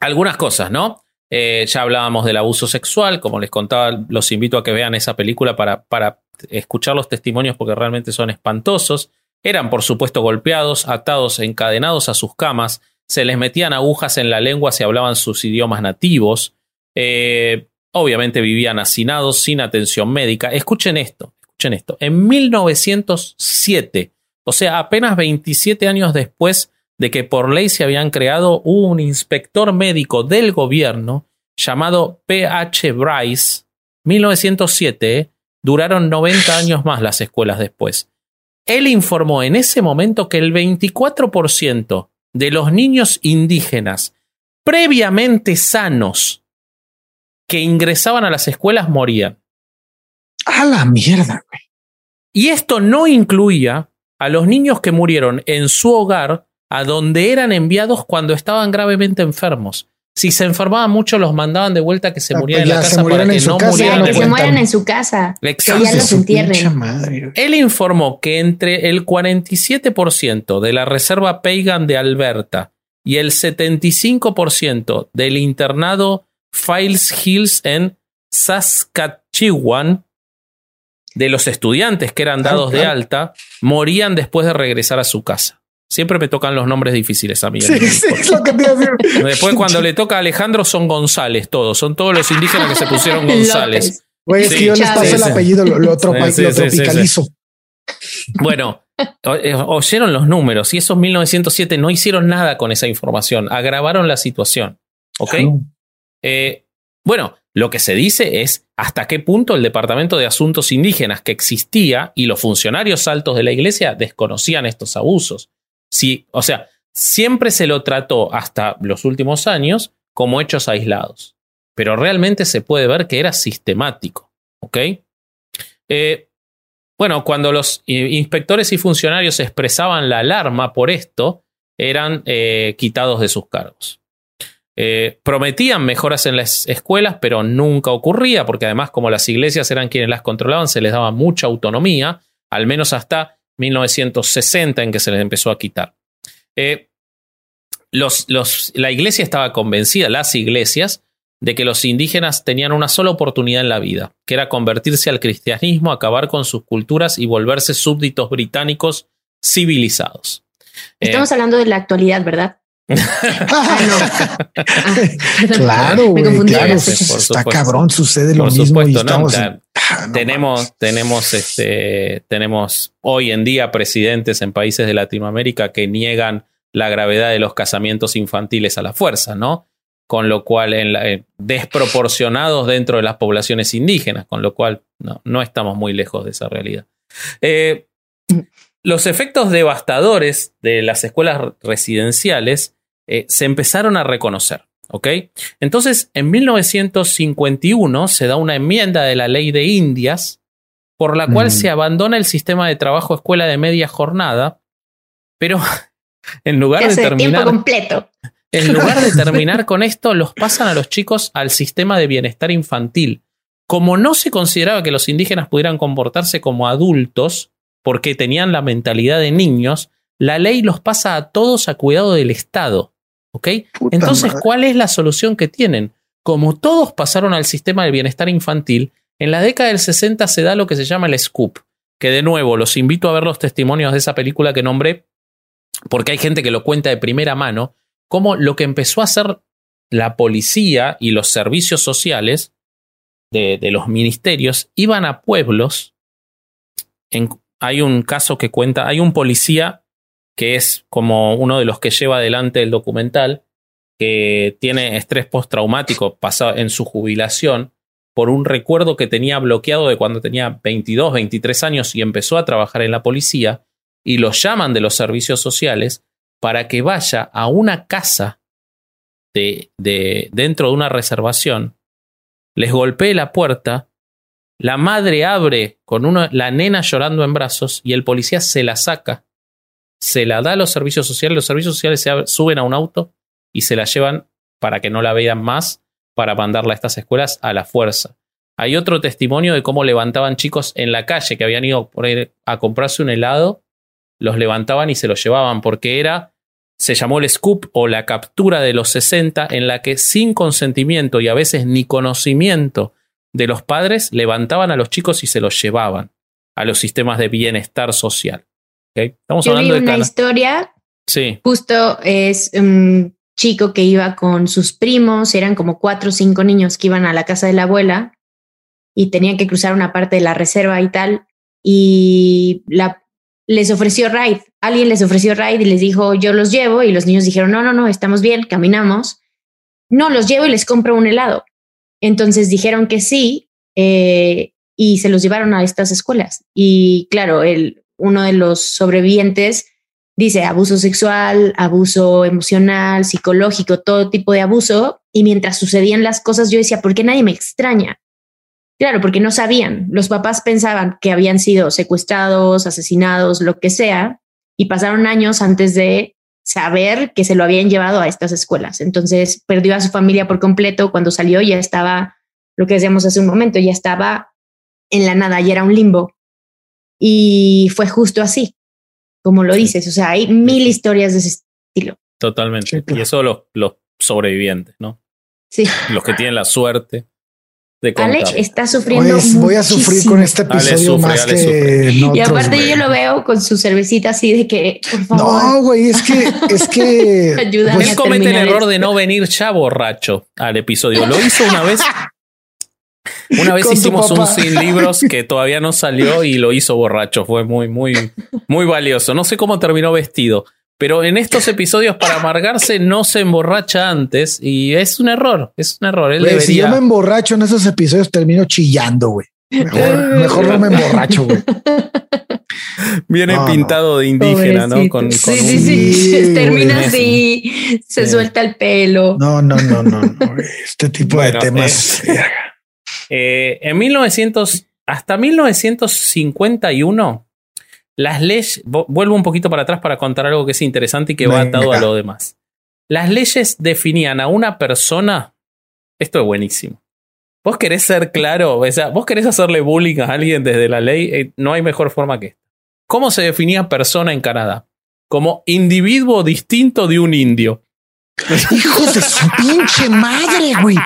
algunas cosas, ¿no? Eh, ya hablábamos del abuso sexual, como les contaba, los invito a que vean esa película para, para escuchar los testimonios porque realmente son espantosos. Eran, por supuesto, golpeados, atados, encadenados a sus camas, se les metían agujas en la lengua si hablaban sus idiomas nativos. Eh, obviamente vivían hacinados, sin atención médica. Escuchen esto, escuchen esto. En 1907, o sea, apenas 27 años después de que por ley se habían creado, un inspector médico del gobierno llamado P.H. Bryce. 1907, ¿eh? duraron 90 años más las escuelas después. Él informó en ese momento que el 24% de los niños indígenas previamente sanos que ingresaban a las escuelas morían. A la mierda. güey. Y esto no incluía a los niños que murieron en su hogar, a donde eran enviados cuando estaban gravemente enfermos. Si se enfermaban mucho, los mandaban de vuelta a que se Ah, murieran pues en la ya, casa para que no casa, murieran ya que se mueran en su casa, que Exacto. ya De los entierren. Él informó que entre el 47% de la reserva Pagan de Alberta y el 75% del internado Files Hills en Saskatchewan de los estudiantes que eran dados de alta morían después de regresar a su casa. Siempre me tocan los nombres difíciles a mí. Sí, sí, es lo que te iba a decir. Después cuando le toca a Alejandro son González todos, son todos los indígenas que se pusieron González. Güey, es Sí, que yo les paso el apellido, lo, lo, tropa- lo sí, sí, sí. tropicalizo. Bueno, eh, oyeron los números y esos 1907 no hicieron nada con esa información, agravaron la situación. ¿Ok? Claro. Eh, bueno, lo que se dice es hasta qué punto el Departamento de Asuntos Indígenas que existía y los funcionarios altos de la iglesia desconocían estos abusos. Si, o sea, siempre se lo trató hasta los últimos años como hechos aislados. Pero realmente se puede ver que era sistemático. ¿Ok? Eh, bueno, cuando los inspectores y funcionarios expresaban la alarma por esto, eran eh, quitados de sus cargos. Eh, prometían mejoras en las escuelas, pero nunca ocurría, porque además como las iglesias eran quienes las controlaban, se les daba mucha autonomía, al menos hasta 1960 en que se les empezó a quitar. Los, los, la iglesia estaba convencida, las iglesias, de que los indígenas tenían una sola oportunidad en la vida, que era convertirse al cristianismo, acabar con sus culturas y volverse súbditos británicos civilizados. Estamos hablando de la actualidad, ¿verdad? Ah, claro, claro, está cabrón, sucede lo mismo. tenemos, tenemos, este, tenemos hoy en día presidentes en países de Latinoamérica que niegan la gravedad de los casamientos infantiles a la fuerza, ¿no? con lo cual en eh, desproporcionados dentro de las poblaciones indígenas, con lo cual no, no estamos muy lejos de esa realidad. Eh, los efectos devastadores de las escuelas residenciales eh, se empezaron a reconocer. ¿ok? Entonces, en 1951 se da una enmienda de la ley de Indias por la cual mm. se abandona el sistema de trabajo escuela de media jornada, pero en lugar de terminar... Tiempo completo. En lugar de terminar con esto, los pasan a los chicos al sistema de bienestar infantil. Como no se consideraba que los indígenas pudieran comportarse como adultos, porque tenían la mentalidad de niños, la ley los pasa a todos a cuidado del Estado. ¿Ok? Entonces, ¿cuál es la solución que tienen? Como todos pasaron al sistema de bienestar infantil, en la década del 60 se da lo que se llama el SCOOP, que de nuevo los invito a ver los testimonios de esa película que nombré, porque hay gente que lo cuenta de primera mano, cómo lo que empezó a hacer la policía y los servicios sociales de, los ministerios iban a pueblos. hay un caso que cuenta, hay un policía que es como uno de los que lleva adelante el documental, que tiene estrés postraumático pasado en su jubilación por un recuerdo que tenía bloqueado de cuando tenía 22, 23 años y empezó a trabajar en la policía, y lo llaman de los servicios sociales para que vaya a una casa de, de, dentro de una reservación, les golpee la puerta, la madre abre con una, la nena llorando en brazos y el policía se la saca, se la da a los servicios sociales, los servicios sociales se suben a un auto y se la llevan para que no la vean más, para mandarla a estas escuelas a la fuerza. Hay otro testimonio de cómo levantaban chicos en la calle que habían ido a comprarse un helado los levantaban y se los llevaban, porque era, se llamó el scoop o la captura de los 60, en la que sin consentimiento y a veces ni conocimiento de los padres, levantaban a los chicos y se los llevaban a los sistemas de bienestar social. Estamos hablando de una historia. Sí. Justo es un chico que iba con sus primos, eran como cuatro o cinco niños que iban a la casa de la abuela y tenían que cruzar una parte de la reserva y tal. Y la, les ofreció ride. Alguien les ofreció ride y les dijo, yo los llevo. Y los niños dijeron, no, no, no, estamos bien, caminamos. No, los llevo y les compro un helado. Entonces dijeron que sí eh, y se los llevaron a estas escuelas. Y claro, el, uno de los sobrevivientes dice abuso sexual, abuso emocional, psicológico, todo tipo de abuso. Y mientras sucedían las cosas, yo decía, ¿por qué nadie me extraña? Claro, porque no sabían. Los papás pensaban que habían sido secuestrados, asesinados, lo que sea, y pasaron años antes de saber que se lo habían llevado a estas escuelas. Entonces perdió a su familia por completo. Cuando salió ya estaba, lo que decíamos hace un momento, ya estaba en la nada, ya era un limbo. Y fue justo así, como lo dices. O sea, hay mil historias de ese estilo. Totalmente. Y eso los, los sobrevivientes, ¿no? Sí. Los que tienen la suerte Alex está sufriendo. voy a sufrir con este episodio más que Y aparte yo lo veo con su cervecita así de que, por favor. No, güey, es que, es que. Ayúdame él comete el error de no venir ya borracho al episodio. Lo hizo una vez. Una vez hicimos un sin libros que todavía no salió y lo hizo borracho. Fue muy, muy, muy valioso. No sé cómo terminó vestido. Pero en estos episodios para amargarse no se emborracha antes y es un error, es un error. Si yo me emborracho en esos episodios termino chillando, güey. Mejor, mejor no me emborracho, güey. Viene No, pintado de indígena, ¿no? Con, sí, con sí, un- sí. Sí, Termina así, se Sí. suelta el pelo. No, no, no, no. Este tipo Bueno, de temas. Eh, en 1900, hasta 1951, las leyes, vo- vuelvo un poquito para atrás para contar algo que es interesante y que va atado a lo demás. Las leyes definían a una persona, esto es buenísimo. Vos querés ser claro, o sea, vos querés hacerle bullying a alguien desde la ley, eh, no hay mejor forma que esta. ¿Cómo se definía persona en Canadá? Como individuo distinto de un indio. Hijos de su pinche madre, güey.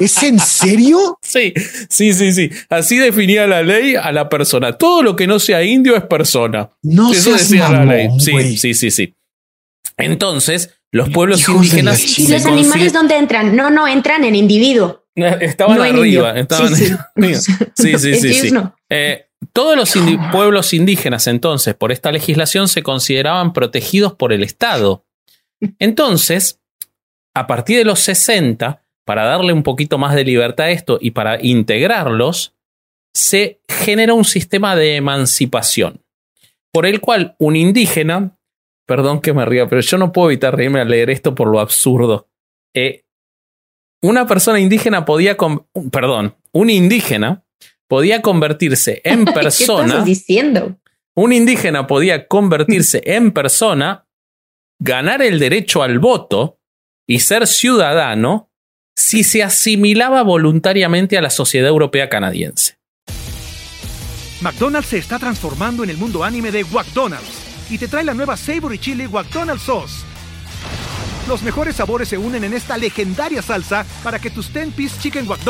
¿Es en serio? Sí, sí, sí, sí. Así definía la ley a la persona. Todo lo que no sea indio es persona. No Eso seas decía la mamón, ley. Sí, güey. sí, sí, sí. Entonces, los pueblos Hijos la indígenas. ¿Y los animales dónde entran? No, no, entran en individuo. estaban no arriba. Estaban Sí, sí. arriba. Sí, sí, sí, Ellos sí. no. Eh, todos los indi- pueblos indígenas, entonces, por esta legislación, se consideraban protegidos por el Estado. Entonces, a partir de los 60, para darle un poquito más de libertad a esto y para integrarlos, se genera un sistema de emancipación, por el cual un indígena, perdón que me ría, pero yo no puedo evitar reírme al leer esto por lo absurdo. Eh, una persona indígena podía, con- perdón, un indígena podía convertirse en ¿Qué persona estás diciendo? un indígena podía convertirse en persona, ganar el derecho al voto y ser ciudadano si se asimilaba voluntariamente a la sociedad europea canadiense. McDonald's se está transformando en el mundo anime de McDonald's y te trae la nueva Savory Chili McDonald's Sauce. Los mejores sabores se unen en esta legendaria salsa para que tus 10-piece chicken wack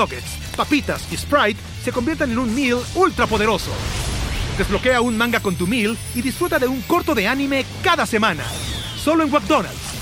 papitas y Sprite se conviertan en un meal ultra poderoso. Desbloquea un manga con tu meal y disfruta de un corto de anime cada semana. Solo en McDonald's.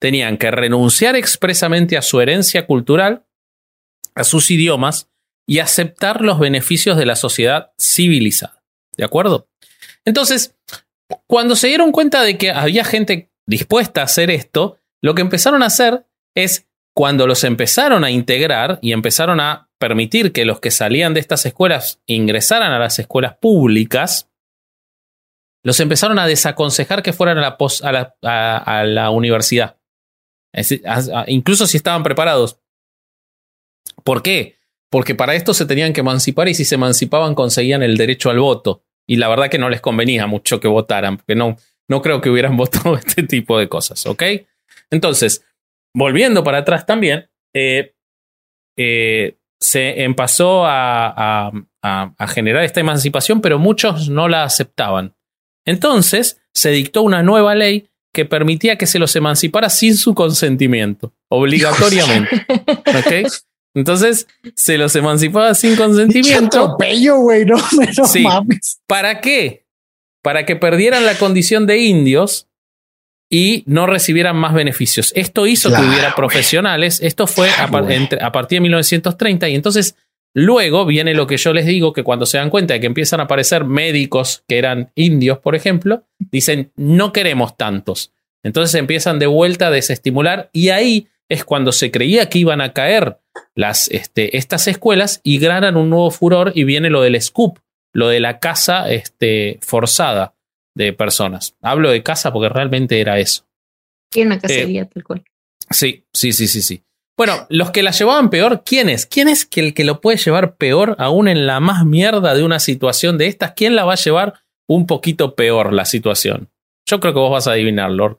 Tenían que renunciar expresamente a su herencia cultural, a sus idiomas y aceptar los beneficios de la sociedad civilizada. ¿De acuerdo? Entonces, cuando se dieron cuenta de que había gente dispuesta a hacer esto, lo que empezaron a hacer es, cuando los empezaron a integrar y empezaron a permitir que los que salían de estas escuelas ingresaran a las escuelas públicas, los empezaron a desaconsejar que fueran a la, a la universidad. Incluso si estaban preparados. ¿Por qué? Porque para esto se tenían que emancipar y si se emancipaban conseguían el derecho al voto. Y la verdad que no les convenía mucho que votaran, porque no, no creo que hubieran votado este tipo de cosas, ¿ok? Entonces, volviendo para atrás también, eh, eh, se empezó a generar esta emancipación, pero muchos no la aceptaban. Entonces, se dictó una nueva ley que permitía que se los emancipara sin su consentimiento, obligatoriamente. ¿Ok? Entonces, se los emancipaba sin consentimiento. atropello, güey. No, no Sí. mames. ¿Para qué? Para que perdieran la condición de indios y no recibieran más beneficios. Esto hizo Claro, que hubiera profesionales. Esto fue a, par- entre- a partir de 1930 y entonces luego viene lo que yo les digo, que cuando se dan cuenta de que empiezan a aparecer médicos que eran indios, por ejemplo, dicen, no queremos tantos. Entonces empiezan de vuelta a desestimular y ahí es cuando se creía que iban a caer las, este, estas escuelas y ganan un nuevo furor y viene lo del scoop, lo de la casa este, forzada de personas. Hablo de casa porque realmente era eso. Quiero una cacería, tal cual. Sí, sí, sí, sí, sí. Bueno, los que la llevaban peor, ¿quién es? ¿Quién es que el que lo puede llevar peor aún en la más mierda de una situación de estas? ¿Quién la va a llevar un poquito peor la situación? Yo creo que vos vas a adivinar, Lord.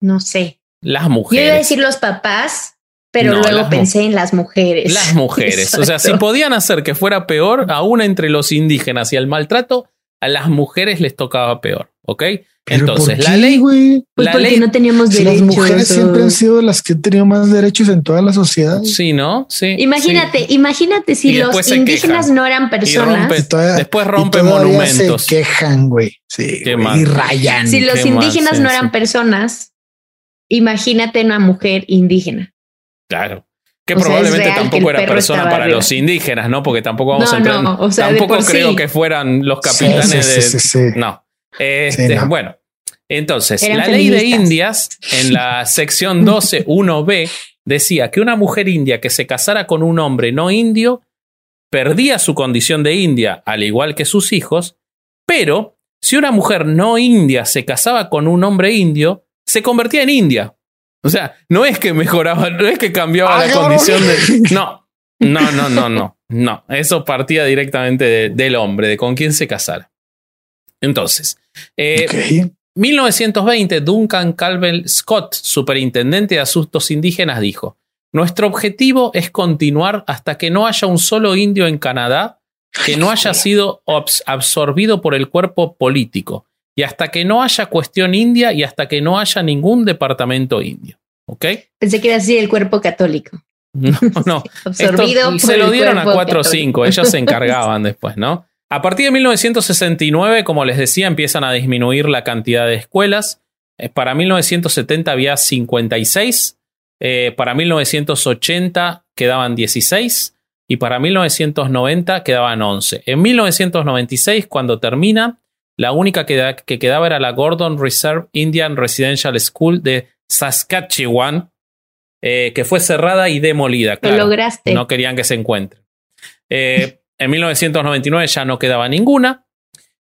No sé. Las Yo iba a mujeres. decir los papás, pero No, luego pensé en las mujeres. Las mujeres. O sea, si podían hacer que fuera peor, aún entre los indígenas y el maltrato, a las mujeres les tocaba peor. ¿Ok? ¿Pero Entonces, por la ley, güey? Pues la porque ley, no teníamos Si derechos. las mujeres o- siempre han sido las que han tenido más derechos en toda la sociedad. sí, ¿no? Sí. Imagínate, sí. imagínate si Y los indígenas no eran Y personas. rompe- Y todavía- después rompe todavía monumentos. Se quejan, güey. Sí, Qué güey, mal. y rayan. Si los qué mal, indígenas sí, no sí. eran personas, imagínate una mujer indígena. Claro. Que O probablemente tampoco era persona para arriba. los indígenas, ¿no? Porque tampoco vamos No, a entrar. en- no, o sea, de tampoco creo sí. que fueran los Sí, capitanes sí, de. sí, sí, sí. No. Este, Sí, no. Bueno, entonces, Eran la ley de. Indias, en la sección 12.1b, decía que una mujer india que se casara con un hombre no indio perdía su condición de india, al igual que sus hijos, pero si una mujer no india se casaba con un hombre indio, se convertía en india. O sea, no es que mejoraba, no es que cambiaba Ay, la no. condición de. No, no, no, no, no. No, eso partía directamente de- del hombre, de con quién se casara. Entonces, eh, Ok. 1920, Duncan Calvin Scott, superintendente de asuntos indígenas, dijo: Nuestro objetivo es continuar hasta que no haya un solo indio en Canadá que no haya sido abs- absorbido por el cuerpo político, y hasta que no haya cuestión india y hasta que no haya ningún departamento indio. ¿Ok? Pensé que era así el cuerpo católico. No, no. Absorbido Esto por se lo el dieron a 4 o. 5, ellos se encargaban después, ¿no? A partir de 1969, como les decía, empiezan a disminuir la cantidad de escuelas. Eh, Para 1970 había 56, eh, para 1980 quedaban 16 y para 1990 quedaban 11. En 1996, cuando termina, la única que, da- que quedaba era la Gordon Reserve Indian Residential School de Saskatchewan, eh, que fue cerrada y demolida. Lo lograste. No querían que se encuentren. Eh, en 1999 ya no quedaba ninguna.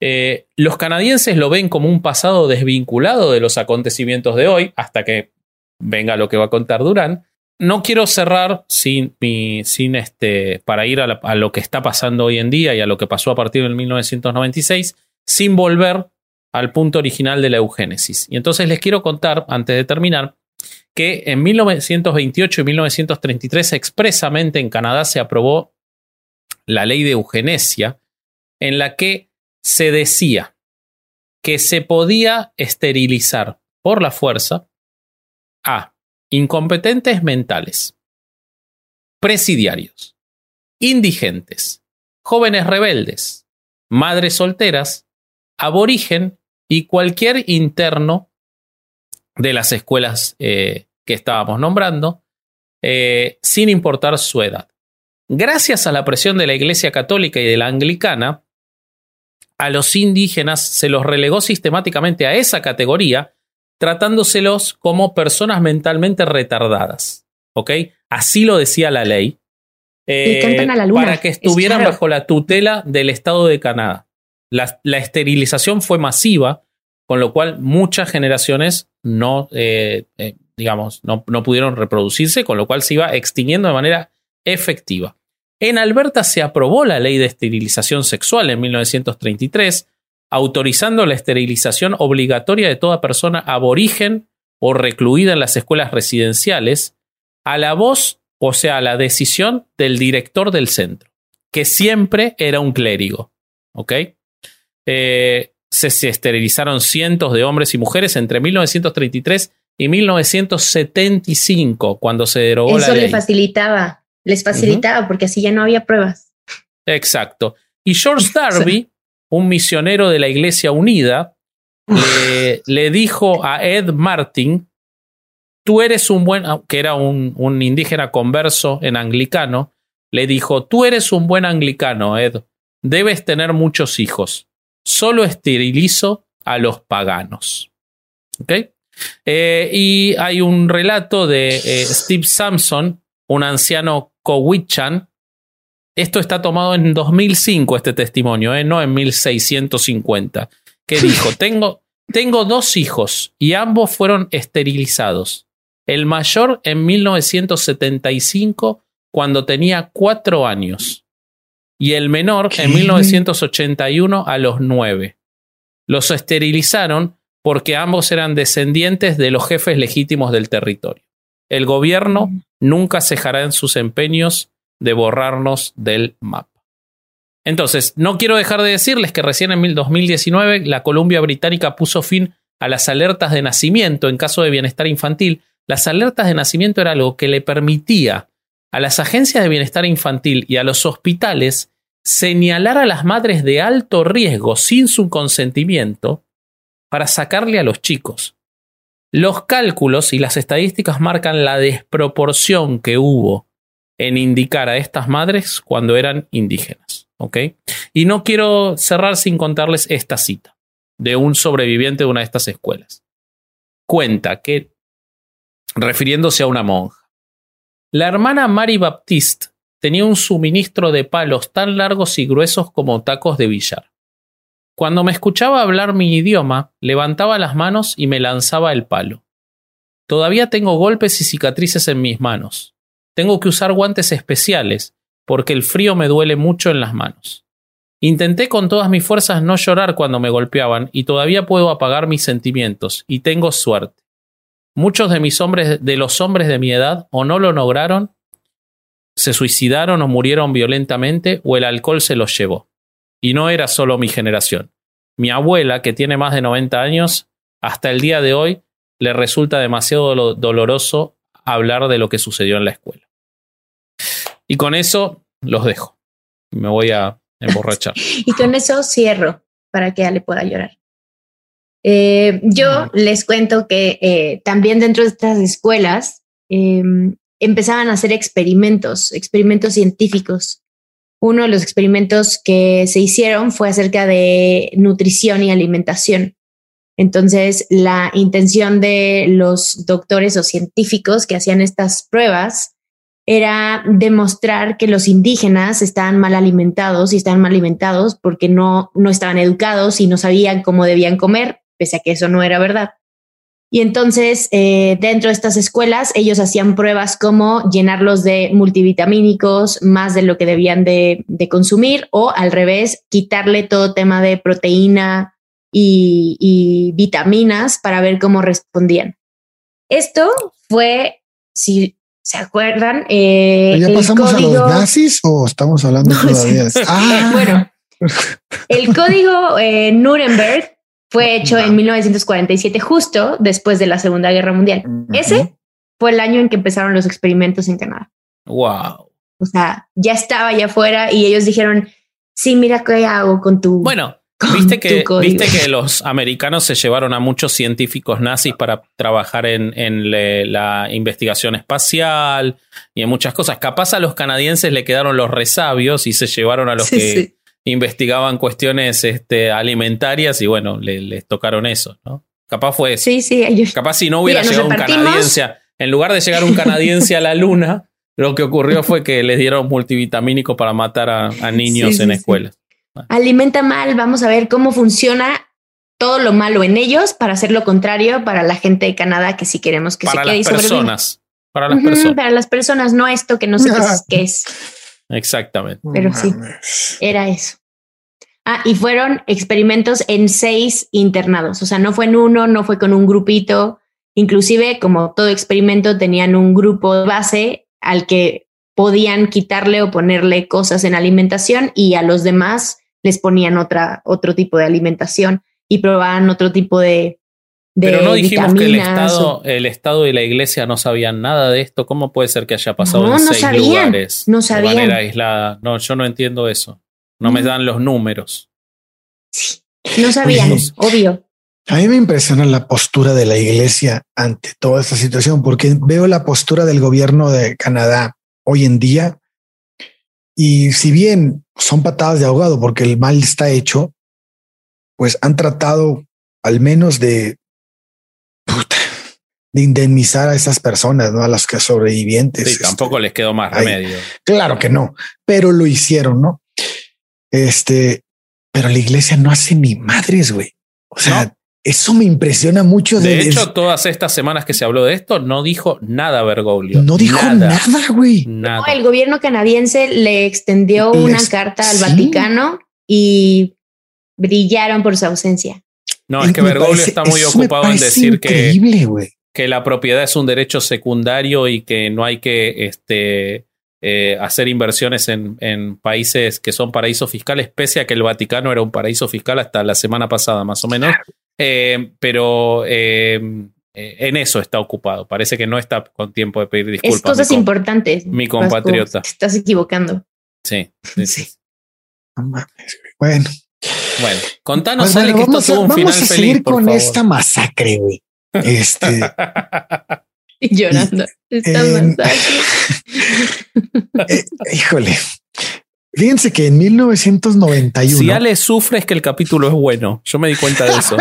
Eh, los canadienses lo ven como un pasado desvinculado de los acontecimientos de hoy, hasta que venga lo que va a contar Durán. No quiero cerrar sin, sin este, para ir a, a lo que está pasando hoy en día y a lo que pasó a partir del 1996, sin volver al punto original de la eugénesis. Y entonces les quiero contar, antes de terminar, que en 1928 y 1933 expresamente en Canadá se aprobó la ley de eugenesia, en la que se decía que se podía esterilizar por la fuerza a incompetentes mentales, presidiarios, indigentes, jóvenes rebeldes, madres solteras, aborigen y cualquier interno de las escuelas eh, que estábamos nombrando, eh, sin importar su edad. Gracias a la presión de la Iglesia Católica y de la Anglicana, a los indígenas se los relegó sistemáticamente a esa categoría, tratándoselos como personas mentalmente retardadas. ¿Ok? Así lo decía la ley. Y cantan a la luna, Para que es estuvieran claro. bajo la tutela del Estado de Canadá. La, la esterilización fue masiva, con lo cual muchas generaciones no, eh, eh, digamos, no, no pudieron reproducirse, con lo cual se iba extinguiendo de manera efectiva. En Alberta se aprobó la ley de esterilización sexual en 1933, autorizando la esterilización obligatoria de toda persona aborigen o recluida en las escuelas residenciales, a la voz, o sea, a la decisión del director del centro, que siempre era un clérigo. ¿Ok? Eh, se, se esterilizaron cientos de hombres y mujeres entre 1933 y 1975, cuando se derogó la Eso ley. le facilitaba, les facilitaba porque así ya no había pruebas. Exacto. Y George Darby, un misionero de la Iglesia Unida, le, le dijo a Ed Martin, tú eres un buen, que era un, un indígena converso en anglicano, le dijo, tú eres un buen anglicano, Ed, debes tener muchos hijos, solo esterilizo a los paganos. ¿Ok? Eh, y hay un relato de eh, Steve Sampson, un anciano Cowichan, esto está tomado en 2005, este testimonio, ¿eh? no en 1650, que dijo, tengo, tengo dos hijos y ambos fueron esterilizados. El mayor en 1975, cuando tenía cuatro años, y el menor en 1981 a los nueve. Los esterilizaron porque ambos eran descendientes de los jefes legítimos del territorio. El gobierno nunca cejará en sus empeños de borrarnos del mapa. Entonces, no quiero dejar de decirles que recién en 2019 la Columbia Británica puso fin a las alertas de nacimiento en caso de bienestar infantil. Las alertas de nacimiento era algo que le permitía a las agencias de bienestar infantil y a los hospitales señalar a las madres de alto riesgo sin su consentimiento para sacarle a los chicos. Los cálculos y las estadísticas marcan la desproporción que hubo en indicar a estas madres cuando eran indígenas. Y no quiero cerrar sin contarles esta cita de un sobreviviente de una de estas escuelas. Cuenta que, refiriéndose a una monja, la hermana Mary Baptiste tenía un suministro de palos tan largos y gruesos como tacos de billar. Cuando me escuchaba hablar mi idioma, levantaba las manos y me lanzaba el palo. Todavía tengo golpes y cicatrices en mis manos. Tengo que usar guantes especiales porque el frío me duele mucho en las manos. Intenté con todas mis fuerzas no llorar cuando me golpeaban y todavía puedo apagar mis sentimientos y tengo suerte. Muchos de mis hombres de los hombres de mi edad o no lo lograron, se suicidaron o murieron violentamente o el alcohol se los llevó. Y no era solo mi generación. Mi abuela, que tiene más de 90 años, hasta el día de hoy le resulta demasiado doloroso hablar de lo que sucedió en la escuela. Y con eso los dejo. Me voy a emborrachar. y con eso cierro para que Ale pueda llorar. Eh, yo les cuento que eh, también dentro de estas escuelas em, empezaban a hacer experimentos, experimentos científicos. Uno de los experimentos que se hicieron fue acerca de nutrición y alimentación. Entonces, la intención de los doctores o científicos que hacían estas pruebas era demostrar que los indígenas estaban mal alimentados y estaban mal alimentados porque no, no estaban educados y no sabían cómo debían comer, pese a que eso no era verdad. Y entonces, eh, dentro de estas escuelas, ellos hacían pruebas como llenarlos de multivitamínicos, más de lo que debían de, consumir, o al revés, quitarle todo tema de proteína y, y vitaminas para ver cómo respondían. Esto fue, si ¿Se acuerdan? Eh, ¿Ya pasamos a los nazis o estamos hablando todavía? ah. Bueno, el código eh, Nuremberg fue hecho en 1947, justo después de la Segunda Guerra Mundial. Ese fue el año en que empezaron los experimentos en Canadá. Wow. O sea, ya estaba allá afuera y ellos dijeron, sí, mira qué hago con tu... Bueno, ¿Viste que, ¿Viste que los americanos se llevaron a muchos científicos nazis para trabajar en, la investigación espacial y en muchas cosas? Capaz a los canadienses le quedaron los resabios y se llevaron a los que investigaban cuestiones este, alimentarias y bueno, les tocaron eso, ¿no? Capaz fue eso. Sí, sí, Capaz si no hubiera llegado un canadiense, en lugar de llegar un canadiense a la luna, lo que ocurrió fue que les dieron multivitamínicos para matar a, niños en escuelas alimenta mal, vamos a ver cómo funciona todo lo malo en ellos para hacer lo contrario para la gente de Canadá que si queremos que se quede las personas. Para las personas. Para las personas, no esto que no sé qué es. Exactamente. Pero sí, era eso. Ah, y fueron experimentos en seis internados, o sea, no fue en uno, no fue con un grupito, inclusive como todo experimento tenían un grupo de base al que podían quitarle o ponerle cosas en alimentación y a los demás les ponían otra, otro tipo de alimentación y probaban otro tipo de, de Pero no dijimos que el Estado, el Estado y la Iglesia no sabían nada de esto. ¿Cómo puede ser que haya pasado en seis lugares no sabían. de manera aislada? No, yo no entiendo eso. No me dan los números. No sabían, obvio. A mí me impresiona la postura de la Iglesia ante toda esta situación, porque veo la postura del gobierno de Canadá hoy en día y si bien son patadas de ahogado porque el mal está hecho, pues han tratado al menos de, de indemnizar a esas personas, ¿no? A las que sobrevivientes. Sí, tampoco les quedó más remedio. claro que no, pero lo hicieron, ¿no? Este, pero la iglesia no hace ni madres, güey. O sea, eso me impresiona mucho. De, hecho, todas estas semanas que se habló de esto, no dijo nada Bergoglio. No dijo nada, güey. No, el gobierno canadiense le extendió una carta al Vaticano y brillaron por su ausencia. No, es que Bergoglio está muy ocupado en decir que, que la propiedad es un derecho secundario y que no hay que este, eh, hacer inversiones en, en, países que son paraísos fiscales, pese a que el Vaticano era un paraíso fiscal hasta la semana pasada, más o menos. Eh, pero eh, en eso está ocupado. Parece que no está con tiempo de pedir disculpas. Es cosas mi importantes. Mi compatriota. Te estás equivocando. Sí. sí, sí. Bueno. Bueno, contanos, Pues bueno, Ale, que vamos esto a, tuvo un vamos final a seguir feliz, con favor. esta masacre, güey. Este, Llorando. Esta en- masacre. eh, híjole. Fíjense que en 1991 Si Ale sufre es que el capítulo es bueno. Yo me di cuenta de eso.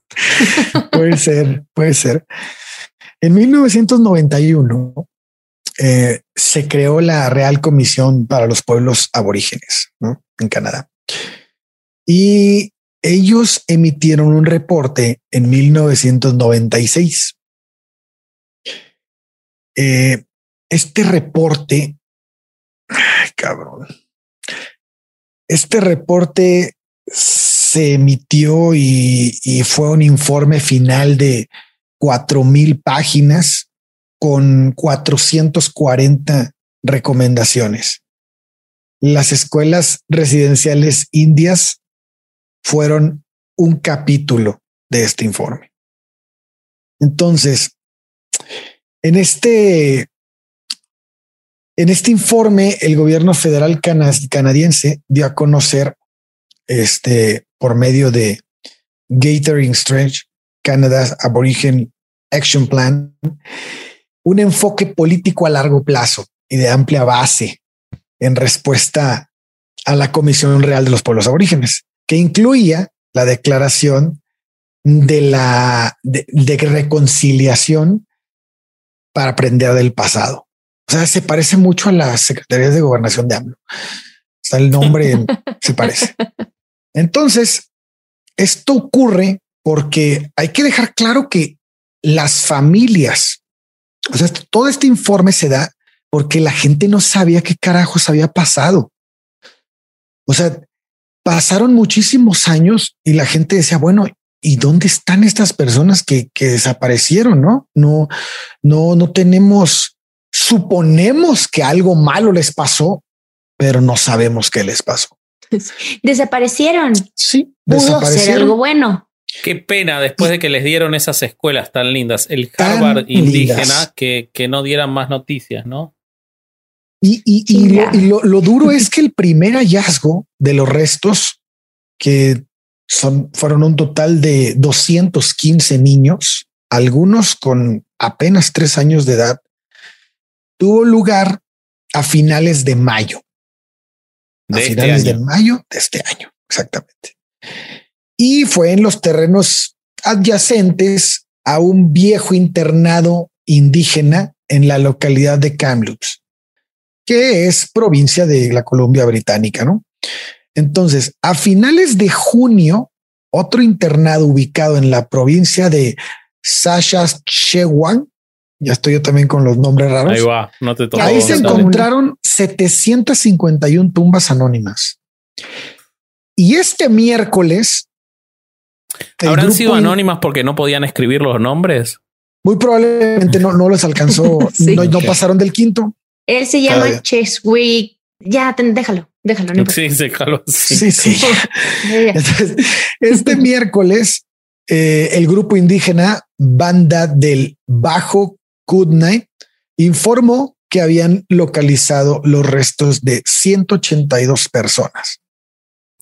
puede ser, puede ser. En 1991 eh, se creó la Real Comisión para los Pueblos Aborígenes ¿no? en Canadá. Y ellos emitieron un reporte en 1996. Eh, este reporte, cabrón, este reporte se emitió y, y fue un informe final de cuatro mil páginas con 440 recomendaciones. Las escuelas residenciales indias fueron un capítulo de este informe. Entonces, en este, en este informe, el gobierno federal cana- canadiense dio a conocer este, por medio de Gathering Strange, Canada's Aboriginal Action Plan, un enfoque político a largo plazo y de amplia base en respuesta a la Comisión Real de los Pueblos Aborígenes, que incluía la declaración de la de, de reconciliación para aprender del pasado. O sea, se parece mucho a las secretarías de gobernación de AMLO. O sea, el nombre se parece. Entonces, esto ocurre porque hay que dejar claro que las familias, o sea, todo este informe se da porque la gente no sabía qué carajos había pasado. O sea, pasaron muchísimos años y la gente decía, bueno, ¿y dónde están estas personas que, que desaparecieron? No, no, no, no tenemos, suponemos que algo malo les pasó, pero no sabemos qué les pasó. Desaparecieron. Sí, Pudo ser algo bueno. Qué pena después de que les dieron esas escuelas tan lindas, el Tan Harvard indígena, que, que no dieran más noticias, ¿no? Y, y- y lo, y lo- lo duro es que el primer hallazgo de los restos, que son, fueron un total de 215 niños, algunos con apenas tres años de edad, tuvo lugar a finales de mayo. De a este finales de mayo de este año, exactamente. Y fue en los terrenos adyacentes a un viejo internado indígena en la localidad de Kamloops, que es provincia de la Columbia Británica, ¿no? Entonces, a finales de junio, otro internado ubicado en la provincia de Saskatchewan, ya estoy yo también con los nombres raros. Ahí va, no te tocó. Ahí se encontraron 751 tumbas anónimas. Y este miércoles, ¿Habrán grupo sido anónimas porque no podían escribir los nombres? Muy probablemente no, no les alcanzó, Sí. no, no pasaron del quinto. Él se llama Cheswick. Ya, ten- déjalo, déjalo. No. Sí, caló. Sí. Sí. Entonces, este miércoles, eh, el grupo indígena Banda del Bajo Kootenay informó que habían localizado los restos de 182 personas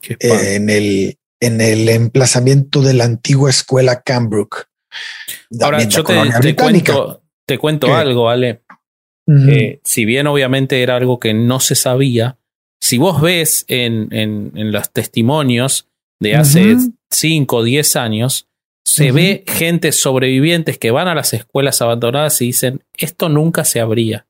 eh, en el en el emplazamiento de la antigua escuela Cambrook. Ahora, yo te, te cuento, te cuento ¿Qué? algo, Ale. Eh, si bien obviamente era algo que no se sabía, si vos ves en, en, en los testimonios de hace Ujú. 5 o 10 años, se ve gente sobrevivientes que van a las escuelas abandonadas y dicen, esto nunca se abría.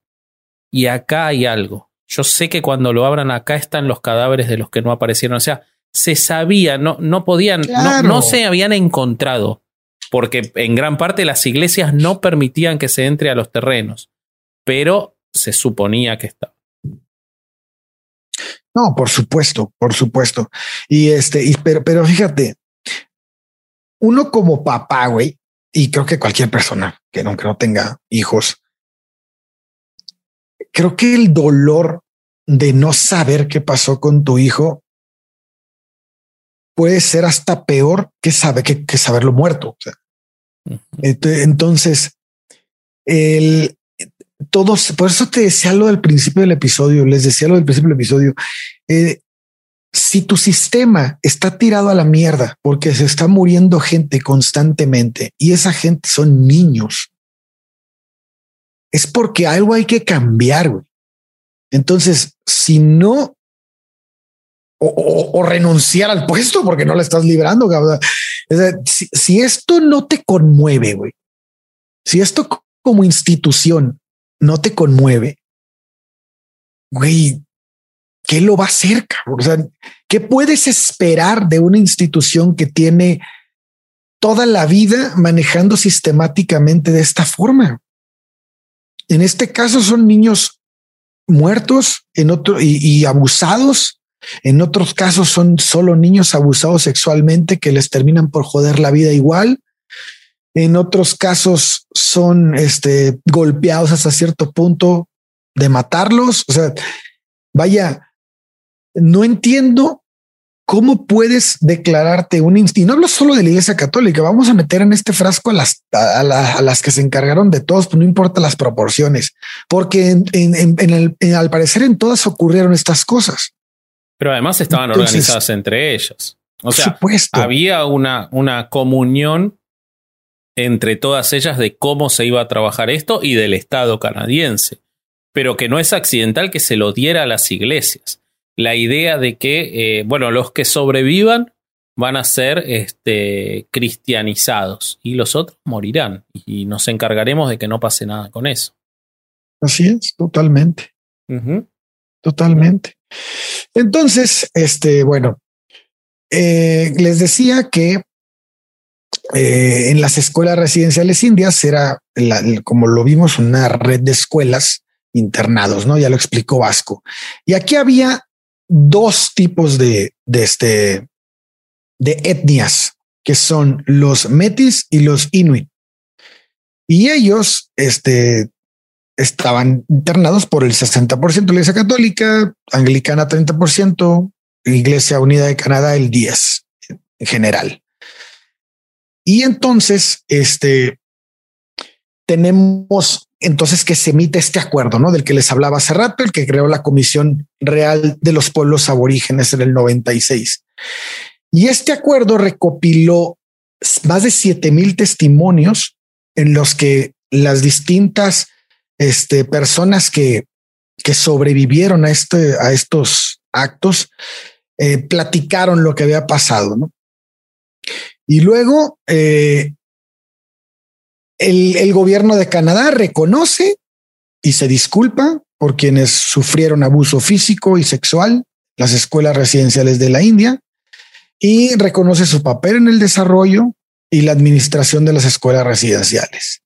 Y acá hay algo. Yo sé que cuando lo abran acá están los cadáveres de los que no aparecieron. O sea, se sabía, no, no podían, no- no se habían encontrado porque en gran parte las iglesias no permitían que se entre a los terrenos, pero se suponía que estaba. No, por supuesto, por supuesto. Y este, y, pero, pero fíjate, uno como papá, güey, y creo que cualquier persona que no, que no tenga hijos, creo que el dolor de no saber qué pasó con tu hijo puede ser hasta peor que saber que, que saberlo muerto. Entonces, el todos, por eso te decía lo del principio del episodio, les decía lo del principio del episodio. Eh, si tu sistema está tirado a la mierda porque se está muriendo gente constantemente y esa gente son niños, es porque algo hay que cambiar. Entonces, si no o, renunciar al puesto porque no le estás librando. si, si, esto no te conmueve, güey, si esto como institución no te conmueve, güey, ¿qué lo va a hacer? O sea, ¿qué puedes esperar de una institución que tiene toda la vida manejando sistemáticamente de esta forma? En este caso son niños muertos en otro y, abusados. En otros casos son solo niños abusados sexualmente que les terminan por joder la vida igual. En otros casos son este, golpeados hasta cierto punto de matarlos. O sea, vaya, no entiendo cómo puedes declararte un y no hablo solo de la Iglesia Católica. Vamos a meter en este frasco a las, a, las que se encargaron de todos, pues no importa las proporciones, porque en, el, al parecer en todas ocurrieron estas cosas. Pero además estaban organizadas entre ellos. O sea, había una, una comunión entre todas ellas de cómo se iba a trabajar esto y del Estado canadiense, pero que no es accidental que se lo diera a las iglesias. La idea de que, eh, bueno, los que sobrevivan van a ser este, cristianizados y los otros morirán y nos encargaremos de que no pase nada con eso. Así es, totalmente. Totalmente. Entonces, este, bueno, eh, les decía que eh, en las escuelas residenciales indias era, como lo vimos, una red de escuelas internados, ¿no? Ya lo explicó Vasco. Y aquí había dos tipos de, de, este, de etnias, que son los metis y los inuit. Y ellos este, estaban internados por el 60% de la Iglesia Católica, Anglicana 30%, Iglesia Unida de Canadá el 10% en general. Y entonces, este, tenemos entonces que se emite este acuerdo, ¿no? Del que les hablaba hace rato, el que creó la Comisión Real de los Pueblos Aborígenes en el 96. Y este acuerdo recopiló más de siete mil testimonios en los que las distintas este, personas que, que sobrevivieron a, este, a estos actos eh, platicaron lo que había pasado, ¿no? Y luego eh, el, gobierno de Canadá reconoce y se disculpa por quienes sufrieron abuso físico y sexual, las escuelas residenciales de la India, y reconoce su papel en el desarrollo y la administración de las escuelas residenciales.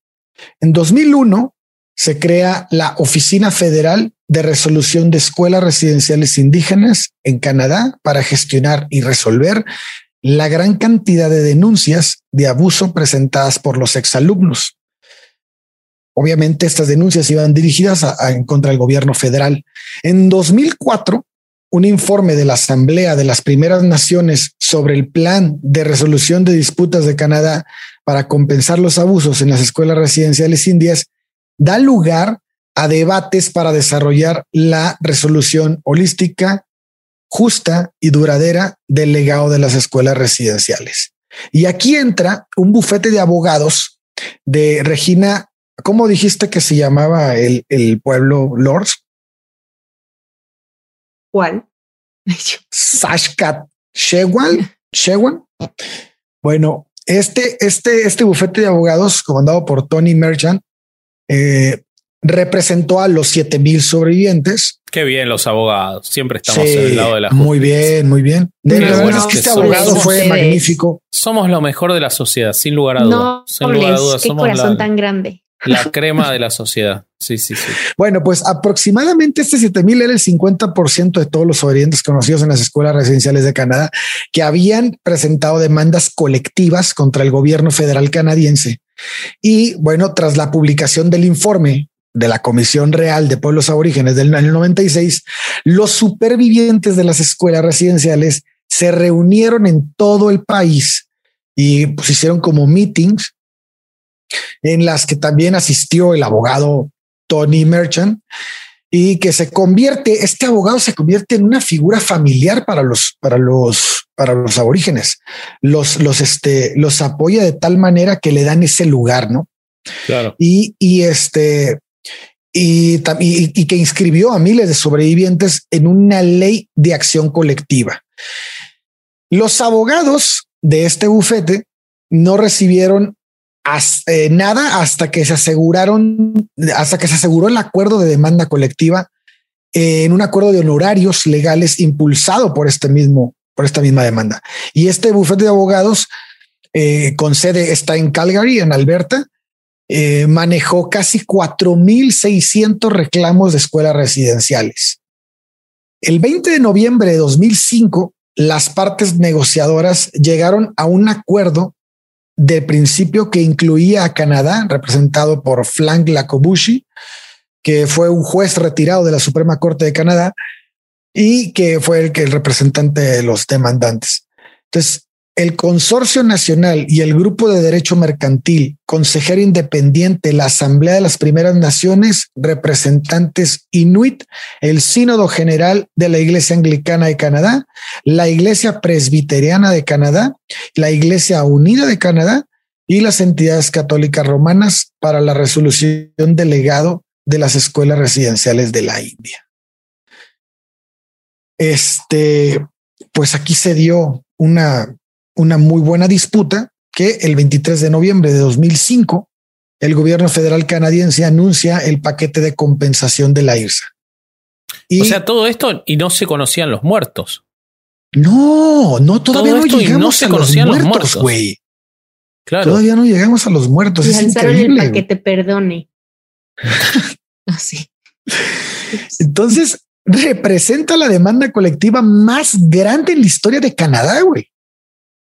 En 2001 se crea la Oficina Federal de Resolución de Escuelas Residenciales Indígenas en Canadá para gestionar y resolver la gran cantidad de denuncias de abuso presentadas por los exalumnos. Obviamente estas denuncias iban dirigidas a, en contra del gobierno federal. En 2004, un informe de la Asamblea de las Primeras Naciones sobre el plan de resolución de disputas de Canadá para compensar los abusos en las escuelas residenciales indias da lugar a debates para desarrollar la resolución holística justa y duradera del legado de las escuelas residenciales. Y aquí entra un bufete de abogados de Regina, ¿cómo dijiste que se llamaba el, el pueblo Lords? ¿Cuál? Sashkat Shewan. Shewan. Bueno, este, este, este bufete de abogados comandado por Tony Merchant eh, representó a los 7000 sobrevivientes. Qué bien los abogados. Siempre estamos en el lado de la justicia. Muy bien, muy bien. De verdad que este abogado fue magnífico. Somos lo mejor de la sociedad, sin lugar a dudas. No, sin lugar a dudas. Qué corazón tan grande. La crema de la sociedad. Sí, sí, sí. Bueno, pues aproximadamente este 7000 era el 50% de todos los sobrevivientes conocidos en las escuelas residenciales de Canadá que habían presentado demandas colectivas contra el gobierno federal canadiense. Y bueno, tras la publicación del informe de la Comisión Real de Pueblos Aborígenes del año 96, los supervivientes de las escuelas residenciales se reunieron en todo el país y pues hicieron como meetings en las que también asistió el abogado Tony Merchant y que se convierte, este abogado se convierte en una figura familiar para los, para los, para los aborígenes. Los, los, este, los apoya de tal manera que le dan ese lugar, ¿no? Claro. Y, y este, y, y, que inscribió a miles de sobrevivientes en una ley de acción colectiva. Los abogados de este bufete no recibieron eh, nada hasta que se aseguraron, hasta que se aseguró el acuerdo de demanda colectiva en un acuerdo de honorarios legales impulsado por este mismo, por esta misma demanda. Y este bufete de abogados eh, con sede está en Calgary, en Alberta, manejó casi 4.600 reclamos de escuelas residenciales. El 20 de noviembre de 2005, las partes negociadoras llegaron a un acuerdo de principio que incluía a Canadá, representado por Frank Lacobushi, que fue un juez retirado de la Suprema Corte de Canadá y que fue el, que el representante de los demandantes. Entonces, el Consorcio Nacional y el Grupo de Derecho Mercantil, Consejero Independiente, la Asamblea de las Primeras Naciones, representantes Inuit, el Sínodo General de la Iglesia Anglicana de Canadá, la Iglesia Presbiteriana de Canadá, la Iglesia Unida de Canadá y las entidades católicas romanas para la resolución del legado de las escuelas residenciales de la India. Este, pues aquí se dio una una muy buena disputa que el 23 de noviembre de 2005 el gobierno federal canadiense anuncia el paquete de compensación de la IRSA. o sea, todo esto y no se conocían los muertos. No, no, todavía no llegamos a los muertos, güey. Claro. Todavía no llegamos a los muertos. Y lanzaron el paquete perdone. Así. Entonces, representa la demanda colectiva más grande en la historia de Canadá, güey.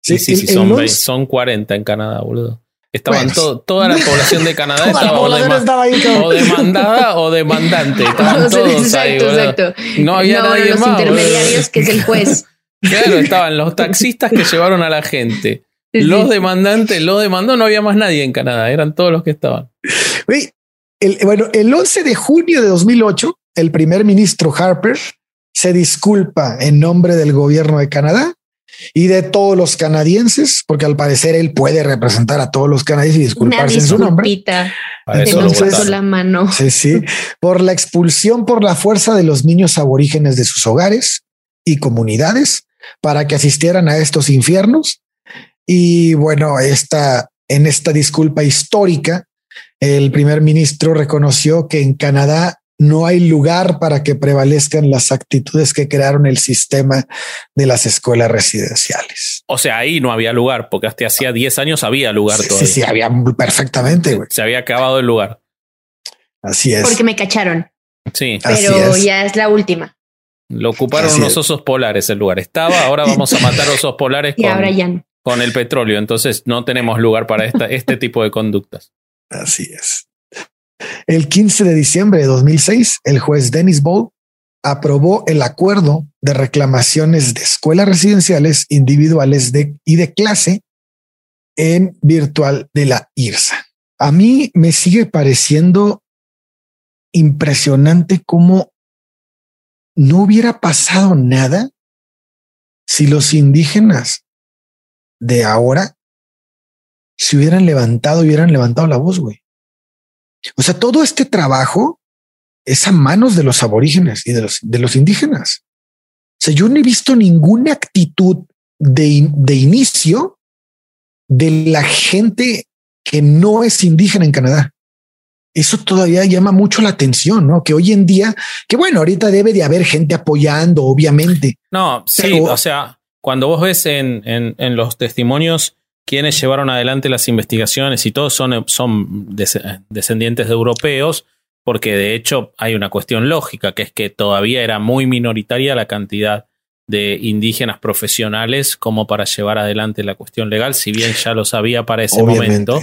Sí, sí, sí, son, son 40 en Canadá, boludo. Estaban toda la población de Canadá estaba, o, demandada o demandante. Estaban todos ahí, exacto. No había nadie los intermediarios, que es el juez. Claro, estaban los taxistas que llevaron a la gente. Los demandantes, los demandó, no había más nadie en Canadá, eran todos los que estaban. bueno, el 11 de junio de 2008, el primer ministro Harper se disculpa en nombre del gobierno de Canadá y de todos los canadienses, porque al parecer él puede representar a todos los canadienses y disculparse en su nombre. Entonces, la mano. Sí, sí, por la expulsión por la fuerza de los niños aborígenes de sus hogares y comunidades para que asistieran a estos infiernos. Y bueno, esta, en esta disculpa histórica, el primer ministro reconoció que en Canadá no hay lugar para que prevalezcan las actitudes que crearon el sistema de las escuelas residenciales. O sea, ahí no había lugar, porque hasta hacía 10 años había lugar sí, Sí, sí, había perfectamente. Se había acabado el lugar. Así es. Porque me cacharon. Sí. Pero ya es la última. Lo ocuparon los osos polares el lugar. Estaba, ahora vamos a matar osos polares con, con el petróleo. Entonces no tenemos lugar para esta, este tipo de conductas. Así es. El 15 de diciembre de 2006, el juez Dennis Bowl aprobó el acuerdo de reclamaciones de escuelas residenciales individuales y de clase en virtual de la IRSA. A mí me sigue pareciendo impresionante cómo no hubiera pasado nada si los indígenas de ahora se hubieran levantado, hubieran levantado la voz, güey. O sea, todo este trabajo es a manos de los aborígenes y de los, de los indígenas. O sea, yo no he visto ninguna actitud de, de inicio de la gente que no es indígena en Canadá. Eso todavía llama mucho la atención, ¿no? Que hoy en día, que bueno, ahorita debe de haber gente apoyando, obviamente. No, sí, o sea, cuando vos ves en, en, en los testimonios quienes llevaron adelante las investigaciones y todos son, son descendientes de europeos, porque de hecho hay una cuestión lógica, que es que todavía era muy minoritaria la cantidad de indígenas profesionales como para llevar adelante la cuestión legal, si bien ya lo sabía para ese momento,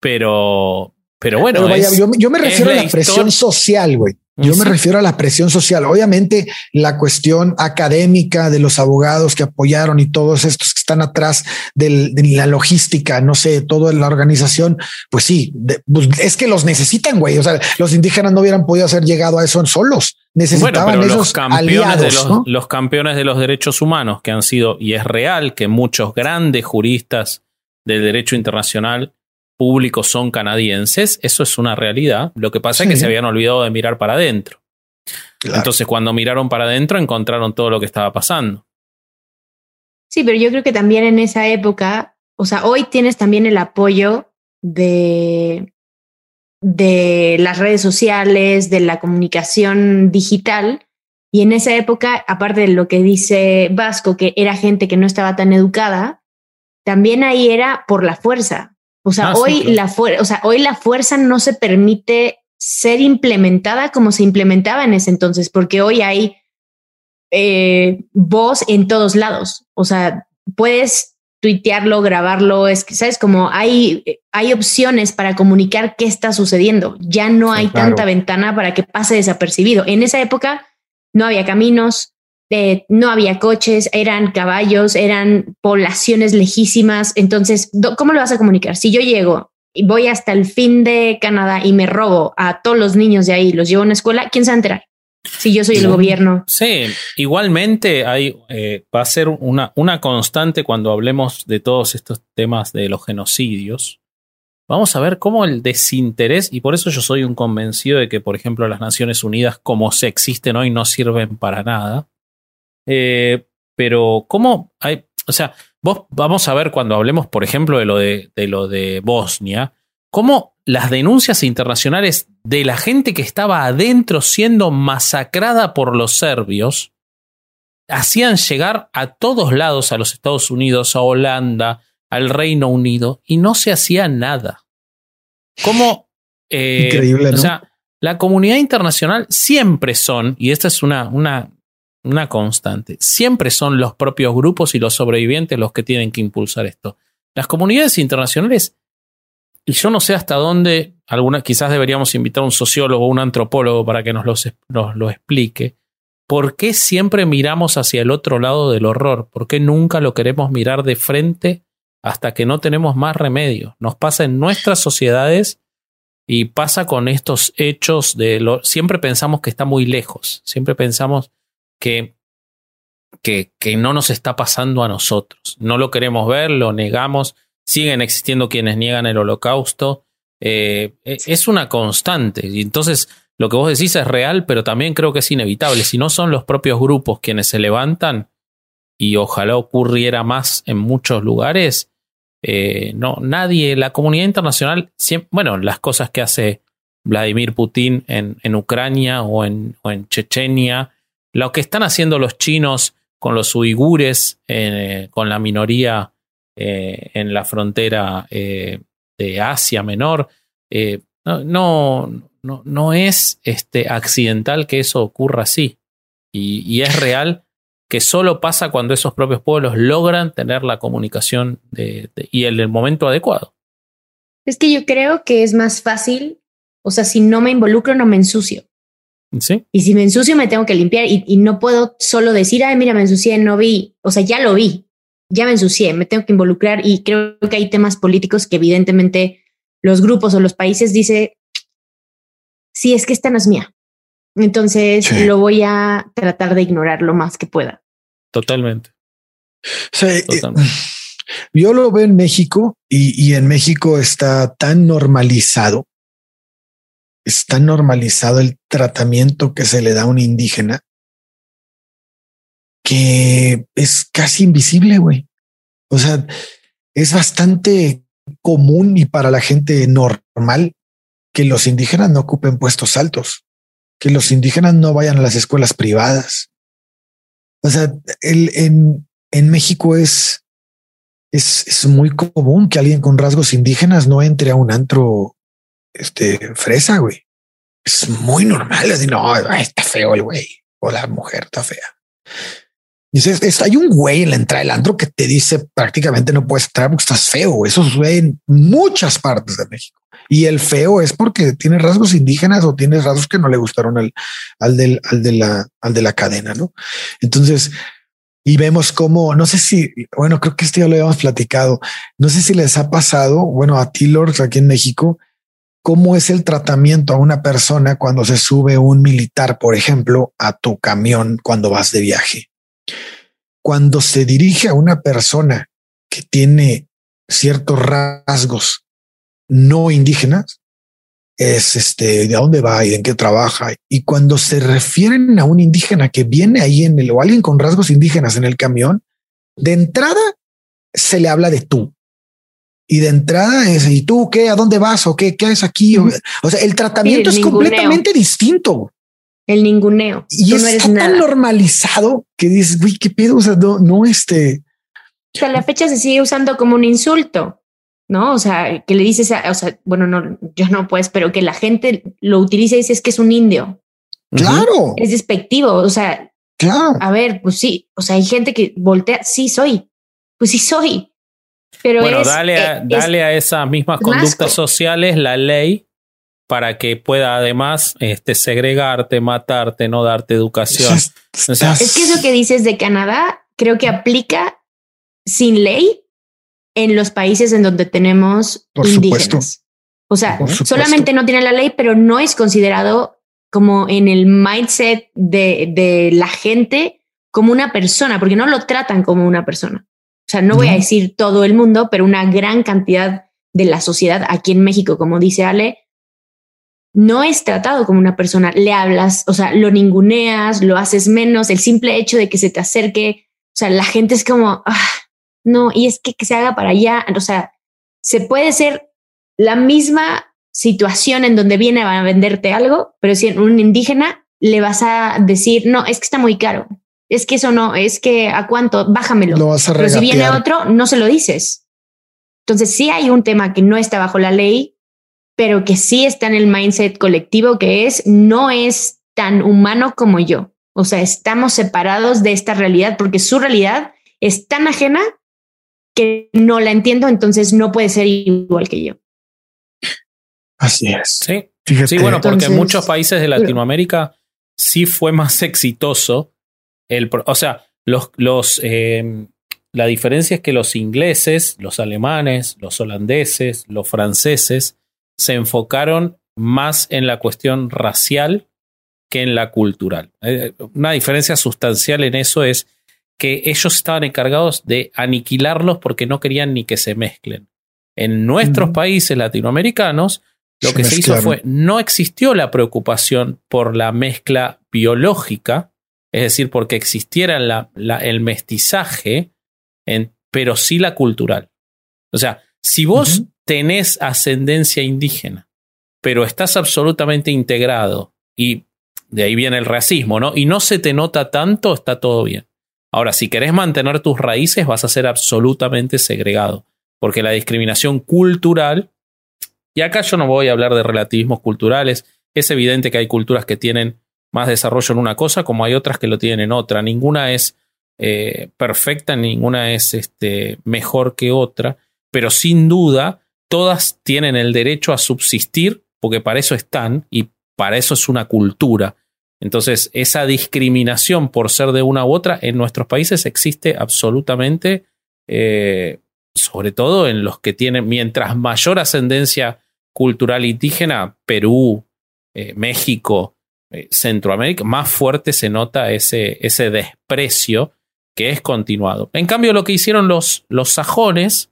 pero, Pero bueno, Pero vaya, es- yo, yo me refiero a la presión social, güey. Yo me refiero a la presión social. Obviamente, la cuestión académica de los abogados que apoyaron y todos estos están atrás del- de la logística, no sé, toda la organización, pues sí, de- pues es que los necesitan, güey. O sea, los indígenas no hubieran podido haber llegado a eso solos. Bueno, Necesitaban pero esos los campeones, aliados, de los, ¿no? los campeones de los derechos humanos que han sido, y es real que muchos grandes juristas del derecho internacional público son canadienses, eso es una realidad. Lo que pasa es que se habían olvidado de mirar para adentro. Claro. Entonces, cuando miraron para adentro, encontraron todo lo que estaba pasando. Sí, pero yo creo que también en esa época, o sea, hoy tienes también el apoyo de, de las redes sociales, de la comunicación digital. Y en esa época, aparte de lo que dice Vasco, que era gente que no estaba tan educada, también ahí era por la fuerza. O sea, Ah, sí, hoy, claro. la o sea, hoy la fuerza no se permite ser implementada como se implementaba en ese entonces, porque hoy hay eh, voz en todos lados. O sea, puedes tuitearlo, grabarlo, es que, ¿sabes? Como hay, hay opciones para comunicar qué está sucediendo. Ya no hay claro. tanta ventana para que pase desapercibido. En esa época no había caminos, eh, no había coches, eran caballos, eran poblaciones lejísimas. Entonces, ¿cómo lo vas a comunicar? Si yo llego y voy hasta el fin de Canadá y me robo a todos los niños de ahí, los llevo a una escuela, ¿quién se va a enterar? Si yo soy el Sí. gobierno. Sí, igualmente hay, eh, va a ser una, una constante cuando hablemos de todos estos temas de los genocidios. Vamos a ver cómo el desinterés, y por eso yo soy un convencido de que, por ejemplo, las Naciones Unidas, como se existen hoy, no sirven para nada. Eh, pero cómo hay, o sea, vos vamos a ver cuando hablemos, por ejemplo, de lo de, de lo de Bosnia, cómo las denuncias internacionales de la gente que estaba adentro siendo masacrada por los serbios hacían llegar a todos lados, a los Estados Unidos, a Holanda, al Reino Unido, y no se hacía nada. ¿Cómo? eh, Increíble, ¿no? O sea, la comunidad internacional siempre son, y esta es una, una, una constante, siempre son los propios grupos y los sobrevivientes los que tienen que impulsar esto. Las comunidades internacionales y yo no sé hasta dónde, alguna, quizás deberíamos invitar a un sociólogo o un antropólogo para que nos, los- nos lo explique. ¿Por qué siempre miramos hacia el otro lado del horror? ¿Por qué nunca lo queremos mirar de frente hasta que no tenemos más remedio? Nos pasa en nuestras sociedades y pasa con estos hechos de lo. Siempre pensamos que está muy lejos. Siempre pensamos que, que, que no nos está pasando a nosotros. No lo queremos ver, lo negamos siguen existiendo quienes niegan el holocausto. Eh, e- es una constante. Y entonces lo que vos decís es real, pero también creo que es inevitable. Si no son los propios grupos quienes se levantan, y ojalá ocurriera más en muchos lugares, eh, no, nadie, la comunidad internacional, bueno, las cosas que hace Vladimir Putin en, en Ucrania o en, o en Chechenia, lo que están haciendo los chinos con los uigures, eh, con la minoría eh, en la frontera eh, de Asia Menor. eh, no, no, no, no es este, accidental que eso ocurra así. Y, y es real que solo pasa cuando esos propios pueblos logran tener la comunicación de- de- y el, el momento adecuado. Es que yo creo que es más fácil, o sea, si no me involucro, no me ensucio. ¿Sí? Y si me ensucio, me tengo que limpiar y, y no puedo solo decir, ay, mira, me ensucié, no vi. O sea, ya lo vi, ya me ensucié, me tengo que involucrar y creo que hay temas políticos que evidentemente los grupos o los países dice, sí, es que esta no es mía. Entonces Sí. lo voy a tratar de ignorar lo más que pueda. Totalmente. Sea, eh, Totalmente. yo lo veo en México y, y en México está tan normalizado, es tan normalizado el tratamiento que se le da a un indígena que es casi invisible, güey. O sea, es bastante común y para la gente normal que los indígenas no ocupen puestos altos, que los indígenas no vayan a las escuelas privadas. O sea, el, en, en México es, es, es muy común que alguien con rasgos indígenas no entre a un antro este, fresa, güey. Es muy normal. Así, no, está feo el güey o la mujer está fea. Dices, es- hay un güey en la entrada del antro que te dice prácticamente no puedes entrar porque estás feo. Eso sucede en muchas partes de México Y el feo es porque tiene rasgos indígenas o tiene rasgos que no le gustaron al, al, del, al, de, la, al de la cadena, ¿no? Entonces, y vemos cómo, no sé si, bueno, creo que esto ya lo habíamos platicado, no sé si les ha pasado, bueno, a ti, Lords, aquí en México, cómo es el tratamiento a una persona cuando se sube un militar, por ejemplo, a tu camión cuando vas de viaje. Cuando se dirige a una persona que tiene ciertos rasgos no indígenas, es este, de dónde va y en qué trabaja. Y cuando se refieren a un indígena que viene ahí en el o alguien con rasgos indígenas en el camión, de entrada se le habla de tú. Y de entrada es, ¿y tú qué? ¿A dónde vas? ¿O qué? ¿Qué haces aquí? O sea, el tratamiento es completamente distinto. El ninguneo. Y es tan normalizado que dices, uy, qué pedo. O sea, no, no este. Sea, la fecha se sigue usando como un insulto. ¿no? O sea, que le dices, o sea, bueno, no, yo no pues, pero que la gente lo utilice y dice es que es un indio. Claro. Es despectivo, o sea, claro. A ver, pues sí, o sea, hay gente que voltea, sí soy, pues sí soy. Pero bueno, dale, a, eh, dale a esas mismas conductas sociales la ley para que pueda además este, segregarte, matarte, no darte educación. es que eso que dices de Canadá creo que aplica sin ley en los países en donde tenemos indígenas. O sea, solamente no tiene la ley, pero no es considerado como en el mindset de, de, la gente como una persona, porque no lo tratan como una persona. O sea, no voy a decir todo el mundo, pero una gran cantidad de la sociedad aquí en México, como dice Ale, no es tratado como una persona. Le hablas, o sea, lo ninguneas, lo haces menos. El simple hecho de que se te acerque, o sea, la gente es como, ah, no, y es que, que se haga para allá, o sea, se puede ser la misma situación en donde viene a venderte algo, pero si en un indígena le vas a decir, no, es que está muy caro, es que eso no, es que a cuánto, bájamelo. pero si viene otro, no se lo dices. Entonces sí hay un tema que no está bajo la ley, pero que sí está en el mindset colectivo, que es, no es tan humano como yo. O sea, estamos separados de esta realidad porque su realidad es tan ajena que no la entiendo, entonces no puede ser igual que yo. Así es. Sí, sí bueno, porque en muchos países de Latinoamérica sí fue más exitoso. El, o sea, los, los, eh, la diferencia es que los ingleses, los alemanes, los holandeses, los franceses se enfocaron más en la cuestión racial que en la cultural. Eh, una diferencia sustancial en eso es que ellos estaban encargados de aniquilarlos porque no querían ni que se mezclen. En nuestros países latinoamericanos, lo que se hizo fue, no existió la preocupación por la mezcla biológica, es decir, porque existiera el mestizaje, pero sí la cultural. O sea, si vos tenés ascendencia indígena, pero estás absolutamente integrado, y de ahí viene el racismo, ¿no? Y no se te nota tanto, está todo bien. Ahora, si querés mantener tus raíces, vas a ser absolutamente segregado, porque la discriminación cultural, y acá yo no voy a hablar de relativismos culturales, es evidente que hay culturas que tienen más desarrollo en una cosa, como hay otras que lo tienen en otra. Ninguna es eh, perfecta, ninguna es este, mejor que otra, pero sin duda todas tienen el derecho a subsistir, porque para eso están y para eso es una cultura. Entonces, esa discriminación por ser de una u otra en nuestros países existe absolutamente, eh, sobre todo en los que tienen, mientras mayor ascendencia cultural indígena, Perú, eh, México, eh, Centroamérica, más fuerte se nota ese, ese desprecio que es continuado. En cambio, lo que hicieron los, los sajones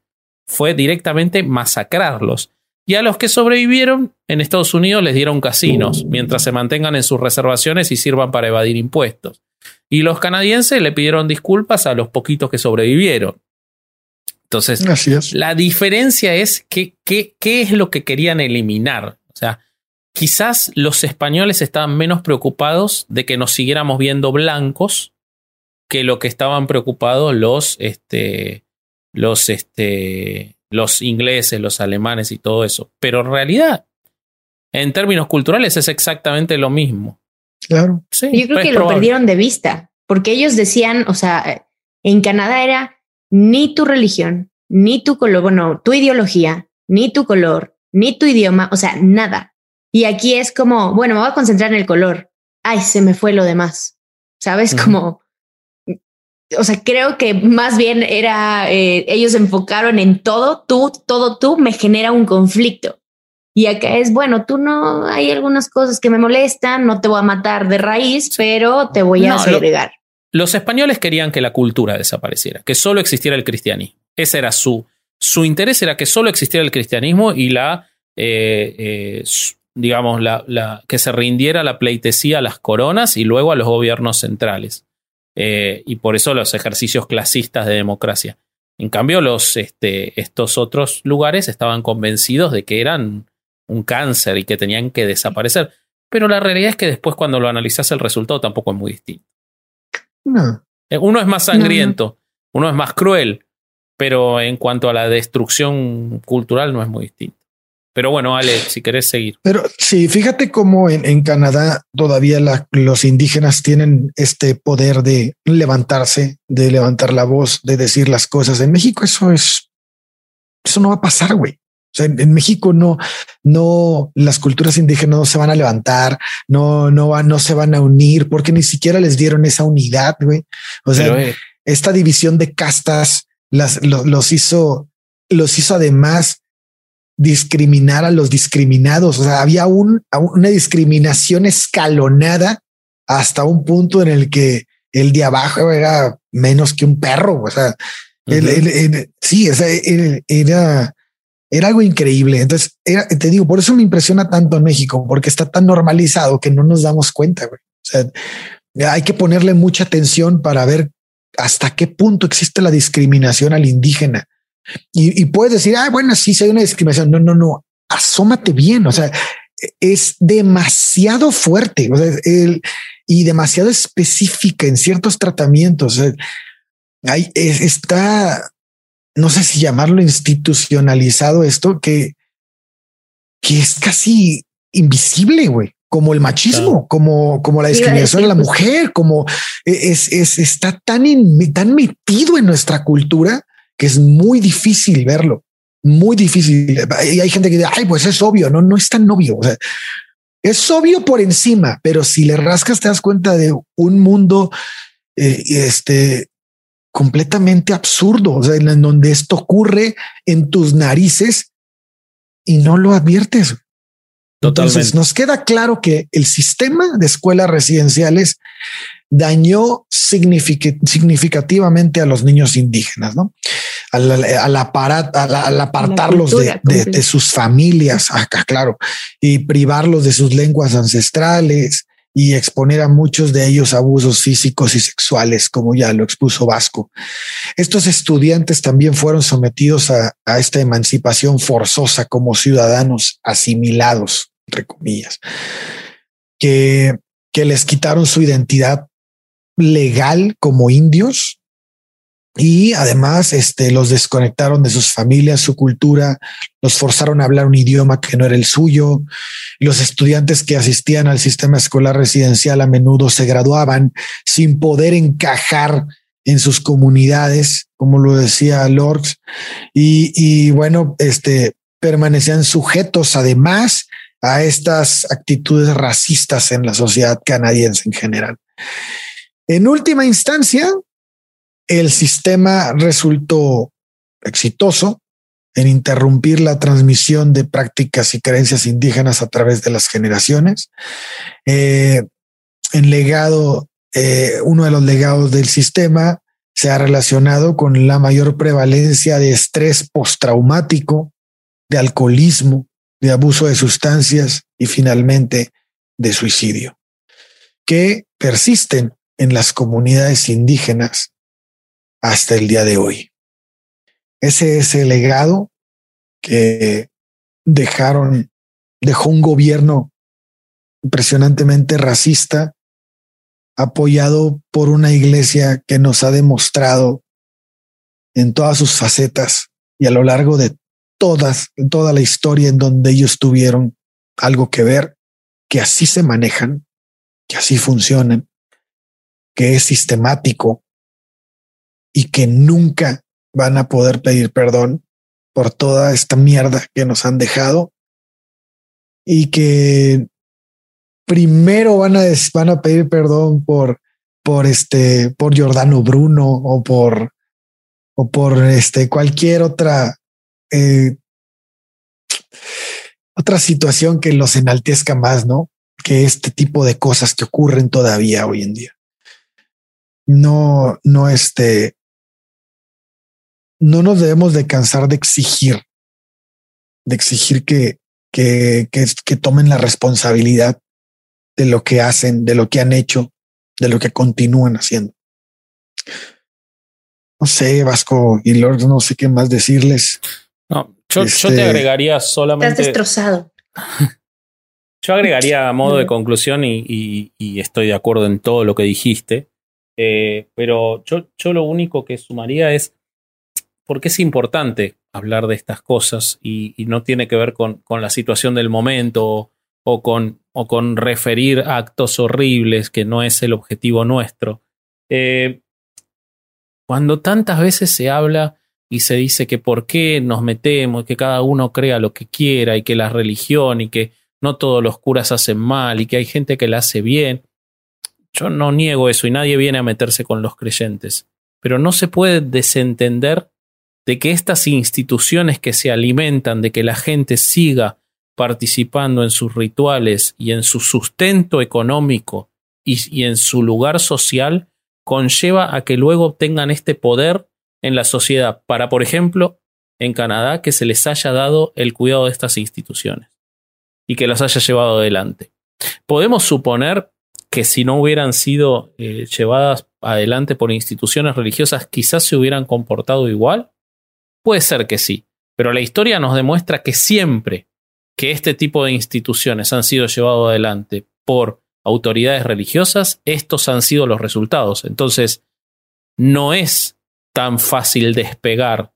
fue directamente masacrarlos y a los que sobrevivieron en Estados Unidos les dieron casinos mientras se mantengan en sus reservaciones y sirvan para evadir impuestos. Y los canadienses le pidieron disculpas a los poquitos que sobrevivieron. Entonces, la diferencia es que, qué es lo que querían eliminar. O sea, quizás los españoles estaban menos preocupados de que nos siguiéramos viendo blancos que lo que estaban preocupados los, este, los, este, los ingleses, los alemanes y todo eso. Pero en realidad, en términos culturales, es exactamente lo mismo. Claro. Sí, Yo creo que lo perdieron de vista, porque ellos decían, o sea, en Canadá era ni tu religión, ni tu color, bueno, tu ideología, ni tu color, ni tu idioma, o sea, nada. Y aquí es como, bueno, me voy a concentrar en el color. Ay, se me fue lo demás. ¿Sabes? Como, o sea, creo que más bien era, eh, ellos enfocaron en todo, tú, todo tú, me genera un conflicto. Y acá es, bueno, tú no, hay algunas cosas que me molestan, no te voy a matar de raíz, pero te voy a No, lo-. Los españoles querían que la cultura desapareciera, que solo existiera el cristianismo. Ese era su, su interés, era que solo existiera el cristianismo y la, eh, eh, digamos, la, la- que se rindiera la pleitesía a las coronas y luego a los gobiernos centrales. Eh, y por eso los ejercicios clasistas de democracia. En cambio, los, este, estos otros lugares estaban convencidos de que eran un cáncer y que tenían que desaparecer. Pero la realidad es que después, cuando lo analizas, el resultado tampoco es muy distinto. No. Eh, Uno es más sangriento, uno es más cruel, pero en cuanto a la destrucción cultural no es muy distinto. Pero bueno, Ale, si querés seguir. Pero sí, fíjate cómo en, en Canadá todavía la- los indígenas tienen este poder de levantarse, de levantar la voz, de decir las cosas. En México eso es, eso no va a pasar, güey. O sea, en, en México no, no, las culturas indígenas no se van a levantar, no, no van, no se van a unir porque ni siquiera les dieron esa unidad, güey. O sea, Pero, eh, esta división de castas las, lo- los hizo, los hizo además discriminar a los discriminados. O sea, había un, una discriminación escalonada hasta un punto en el que el de abajo era menos que un perro. O sea, el- el- sí, o sea, era, era, algo increíble. Entonces, era, te digo, por eso me impresiona tanto en México, porque está tan normalizado que no nos damos cuenta. güey. O sea, hay que ponerle mucha atención para ver hasta qué punto existe la discriminación al indígena. Y, y puedes decir, ah, bueno, sí, sí hay una discriminación. No, no, no, asómate bien. O sea, es demasiado fuerte o sea, el, y demasiado específica en ciertos tratamientos. O sea, hay, es- está, no sé si llamarlo institucionalizado esto, que, que es casi invisible, güey. Como el machismo, como, como la discriminación a la mujer, como es, es, está tan, in- tan metido en nuestra cultura que es muy difícil verlo, muy difícil. Y hay gente que dice, ay, pues es obvio, no, no es tan obvio. O sea, es obvio por encima, pero si le rascas te das cuenta de un mundo eh, este completamente absurdo, o sea, en donde esto ocurre en tus narices y no lo adviertes. Entonces Totalmente. nos queda claro que el sistema de escuelas residenciales dañó signific- significativamente a los niños indígenas, ¿no? Al, al- al aparat- al- al apartarlos de, cultura de- completa. de sus familias, acá, claro, y privarlos de sus lenguas ancestrales y exponer a muchos de ellos abusos físicos y sexuales, como ya lo expuso Vasco. Estos estudiantes también fueron sometidos a, a esta emancipación forzosa como ciudadanos asimilados, entre comillas, que, que les quitaron su identidad legal como indios y además este, los desconectaron de sus familias, su cultura, los forzaron a hablar un idioma que no era el suyo. Los estudiantes que asistían al sistema escolar residencial a menudo se graduaban sin poder encajar en sus comunidades, como lo decía Lorx, y, y bueno, este permanecían sujetos además a estas actitudes racistas en la sociedad canadiense en general. En última instancia, el sistema resultó exitoso en interrumpir la transmisión de prácticas y creencias indígenas a través de las generaciones. Eh, en legado, eh, uno de los legados del sistema se ha relacionado con la mayor prevalencia de estrés postraumático, de alcoholismo, de abuso de sustancias y finalmente de suicidio, que persisten en las comunidades indígenas hasta el día de hoy. Ese es el legado que dejaron, dejó un gobierno impresionantemente racista, apoyado por una iglesia que nos ha demostrado en todas sus facetas y a lo largo de todas, toda la historia en donde ellos tuvieron algo que ver, que así se manejan, que así funcionan, que es sistemático y que nunca van a poder pedir perdón por toda esta mierda que nos han dejado y que primero van a, van a pedir perdón por, por este, por Giordano Bruno o por, o por este, cualquier otra, eh, otra situación que los enaltezca más, ¿no? Que este tipo de cosas que ocurren todavía hoy en día. No, no, este, no nos debemos de cansar de exigir, de exigir que, que, que, que tomen la responsabilidad de lo que hacen, de lo que han hecho, de lo que continúan haciendo. No sé, Vasco y Lord, no sé qué más decirles. No, yo, yo te Este- agregaría solamente. Estás destrozado. Yo agregaría a modo de conclusión y, y- y estoy de acuerdo en todo lo que dijiste, eh, pero yo, lo único que sumaría es porque es importante hablar de estas cosas y, no tiene que ver con, la situación del momento o, o con, o con referir actos horribles que no es el objetivo nuestro. Eh, cuando tantas veces se habla y se dice que por qué nos metemos, que cada uno crea lo que quiera y que la religión y que no todos los curas hacen mal y que hay gente que la hace bien. Yo no niego eso y nadie viene a meterse con los creyentes. Pero no se puede desentender de que estas instituciones que se alimentan de que la gente siga participando en sus rituales y en su sustento económico y, en su lugar social conlleva a que luego obtengan este poder en la sociedad para, por ejemplo, en Canadá, que se les haya dado el cuidado de estas instituciones y que las haya llevado adelante. Podemos suponer que si no hubieran sido eh, llevadas adelante por instituciones religiosas, quizás se hubieran comportado igual. Puede ser que sí, pero la historia nos demuestra que siempre que este tipo de instituciones han sido llevadas adelante por autoridades religiosas, estos han sido los resultados. Entonces, no es tan fácil despegar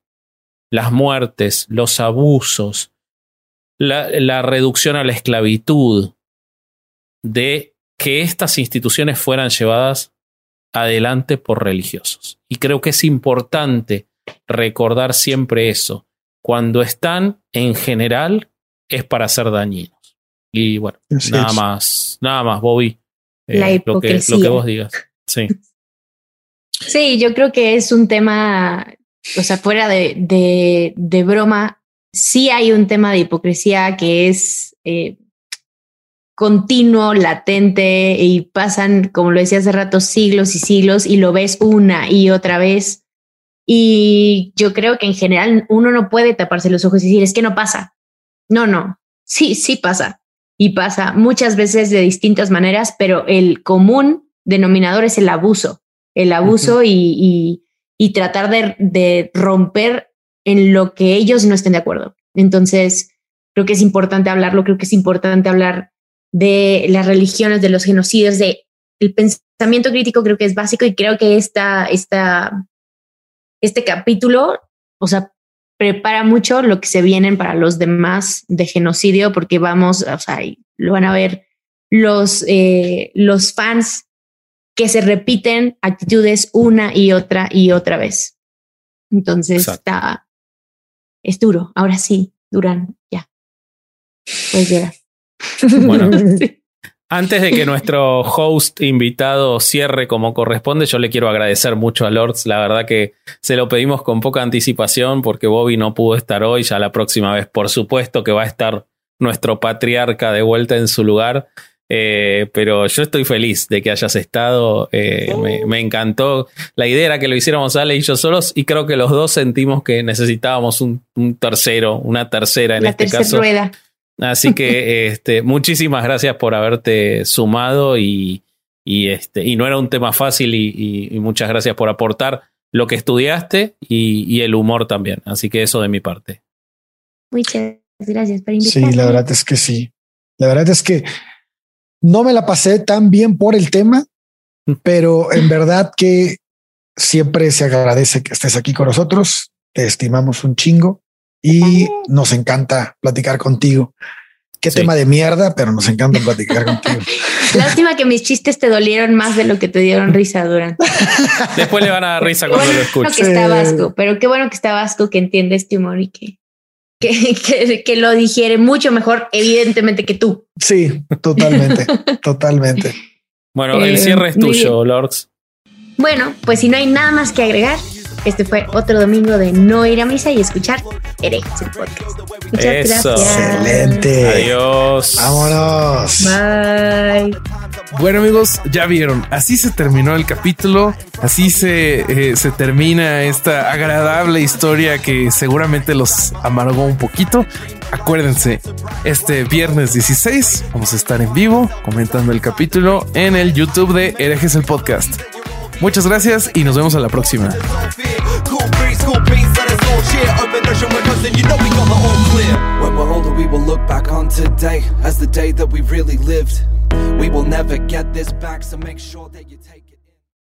las muertes, los abusos, la, la reducción a la esclavitud, de que estas instituciones fueran llevadas adelante por religiosos. Y creo que es importante recordar siempre eso. Cuando están, en general, es para ser dañinos. Y bueno, Así nada es. más, nada más, Bobby. eh, La lo, que, lo que vos digas. Sí. Sí, yo creo que es un tema, o sea, fuera de, de, de broma, sí hay un tema de hipocresía que es eh, continuo, latente y pasan, como lo decía hace rato, siglos y siglos y lo ves una y otra vez. Y yo creo que en general uno no puede taparse los ojos y decir, es que no pasa. No, no, sí, sí pasa. Y pasa muchas veces de distintas maneras, pero el común denominador es el abuso el abuso y, y, y tratar de, de romper en lo que ellos no estén de acuerdo. Entonces, creo que es importante hablarlo, creo que es importante hablar de las religiones, de los genocidios, de el pensamiento crítico creo que es básico y creo que esta, esta, este capítulo, o sea, prepara mucho lo que se vienen para los demás de genocidio, porque vamos, o sea, lo van a ver los, eh, los fans que se repiten actitudes una y otra y otra vez. Entonces Exacto. está, es duro. Ahora sí, Durán, ya. Pues llega. Bueno. Antes de que nuestro host invitado cierre como corresponde, yo le quiero agradecer mucho a Lords. La verdad que se lo pedimos con poca anticipación porque Bobby no pudo estar hoy. Ya la próxima vez, por supuesto, que va a estar nuestro patriarca de vuelta en su lugar. Eh, pero yo estoy feliz de que hayas estado. eh, me, me encantó. La idea era que lo hiciéramos Ale y yo solos, y creo que los dos sentimos que necesitábamos un, un tercero, una tercera en La este tercera caso. rueda. Así que este, muchísimas gracias por haberte sumado y, y, este, y no era un tema fácil y, y- y muchas gracias por aportar lo que estudiaste y, y el humor también. Así que eso de mi parte. Muchas gracias por Sí, invitarme. la verdad es que sí. La verdad es que no me la pasé tan bien por el tema, pero en verdad que siempre se agradece que estés aquí con nosotros. Te estimamos un chingo y nos encanta platicar contigo. Qué Sí. tema de mierda, pero nos encanta platicar contigo. Lástima que mis chistes te dolieron más de lo que te dieron risa, Durán. Después le van a dar risa cuando bueno lo escuche. que está Vasco, pero qué bueno que está Vasco que entiende este humor y que que, que, que lo digiere mucho mejor, evidentemente, que tú. Sí, totalmente, totalmente. Bueno, Eh, el cierre es tuyo, Lords. Bueno, pues si no hay nada más que agregar, este fue otro domingo de no ir a misa y escuchar herejes el podcast. Muchas Eso. gracias. Excelente. Adiós. Vámonos. Bye. Bueno amigos, ya vieron, así se terminó el capítulo, así se, eh, se termina esta agradable historia que seguramente los amargó un poquito. Acuérdense, este viernes 16 vamos a estar en vivo comentando el capítulo en el YouTube de Herejes el Podcast. Muchas gracias y nos vemos a la próxima. We will never get this back, so make sure that you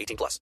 18 plus.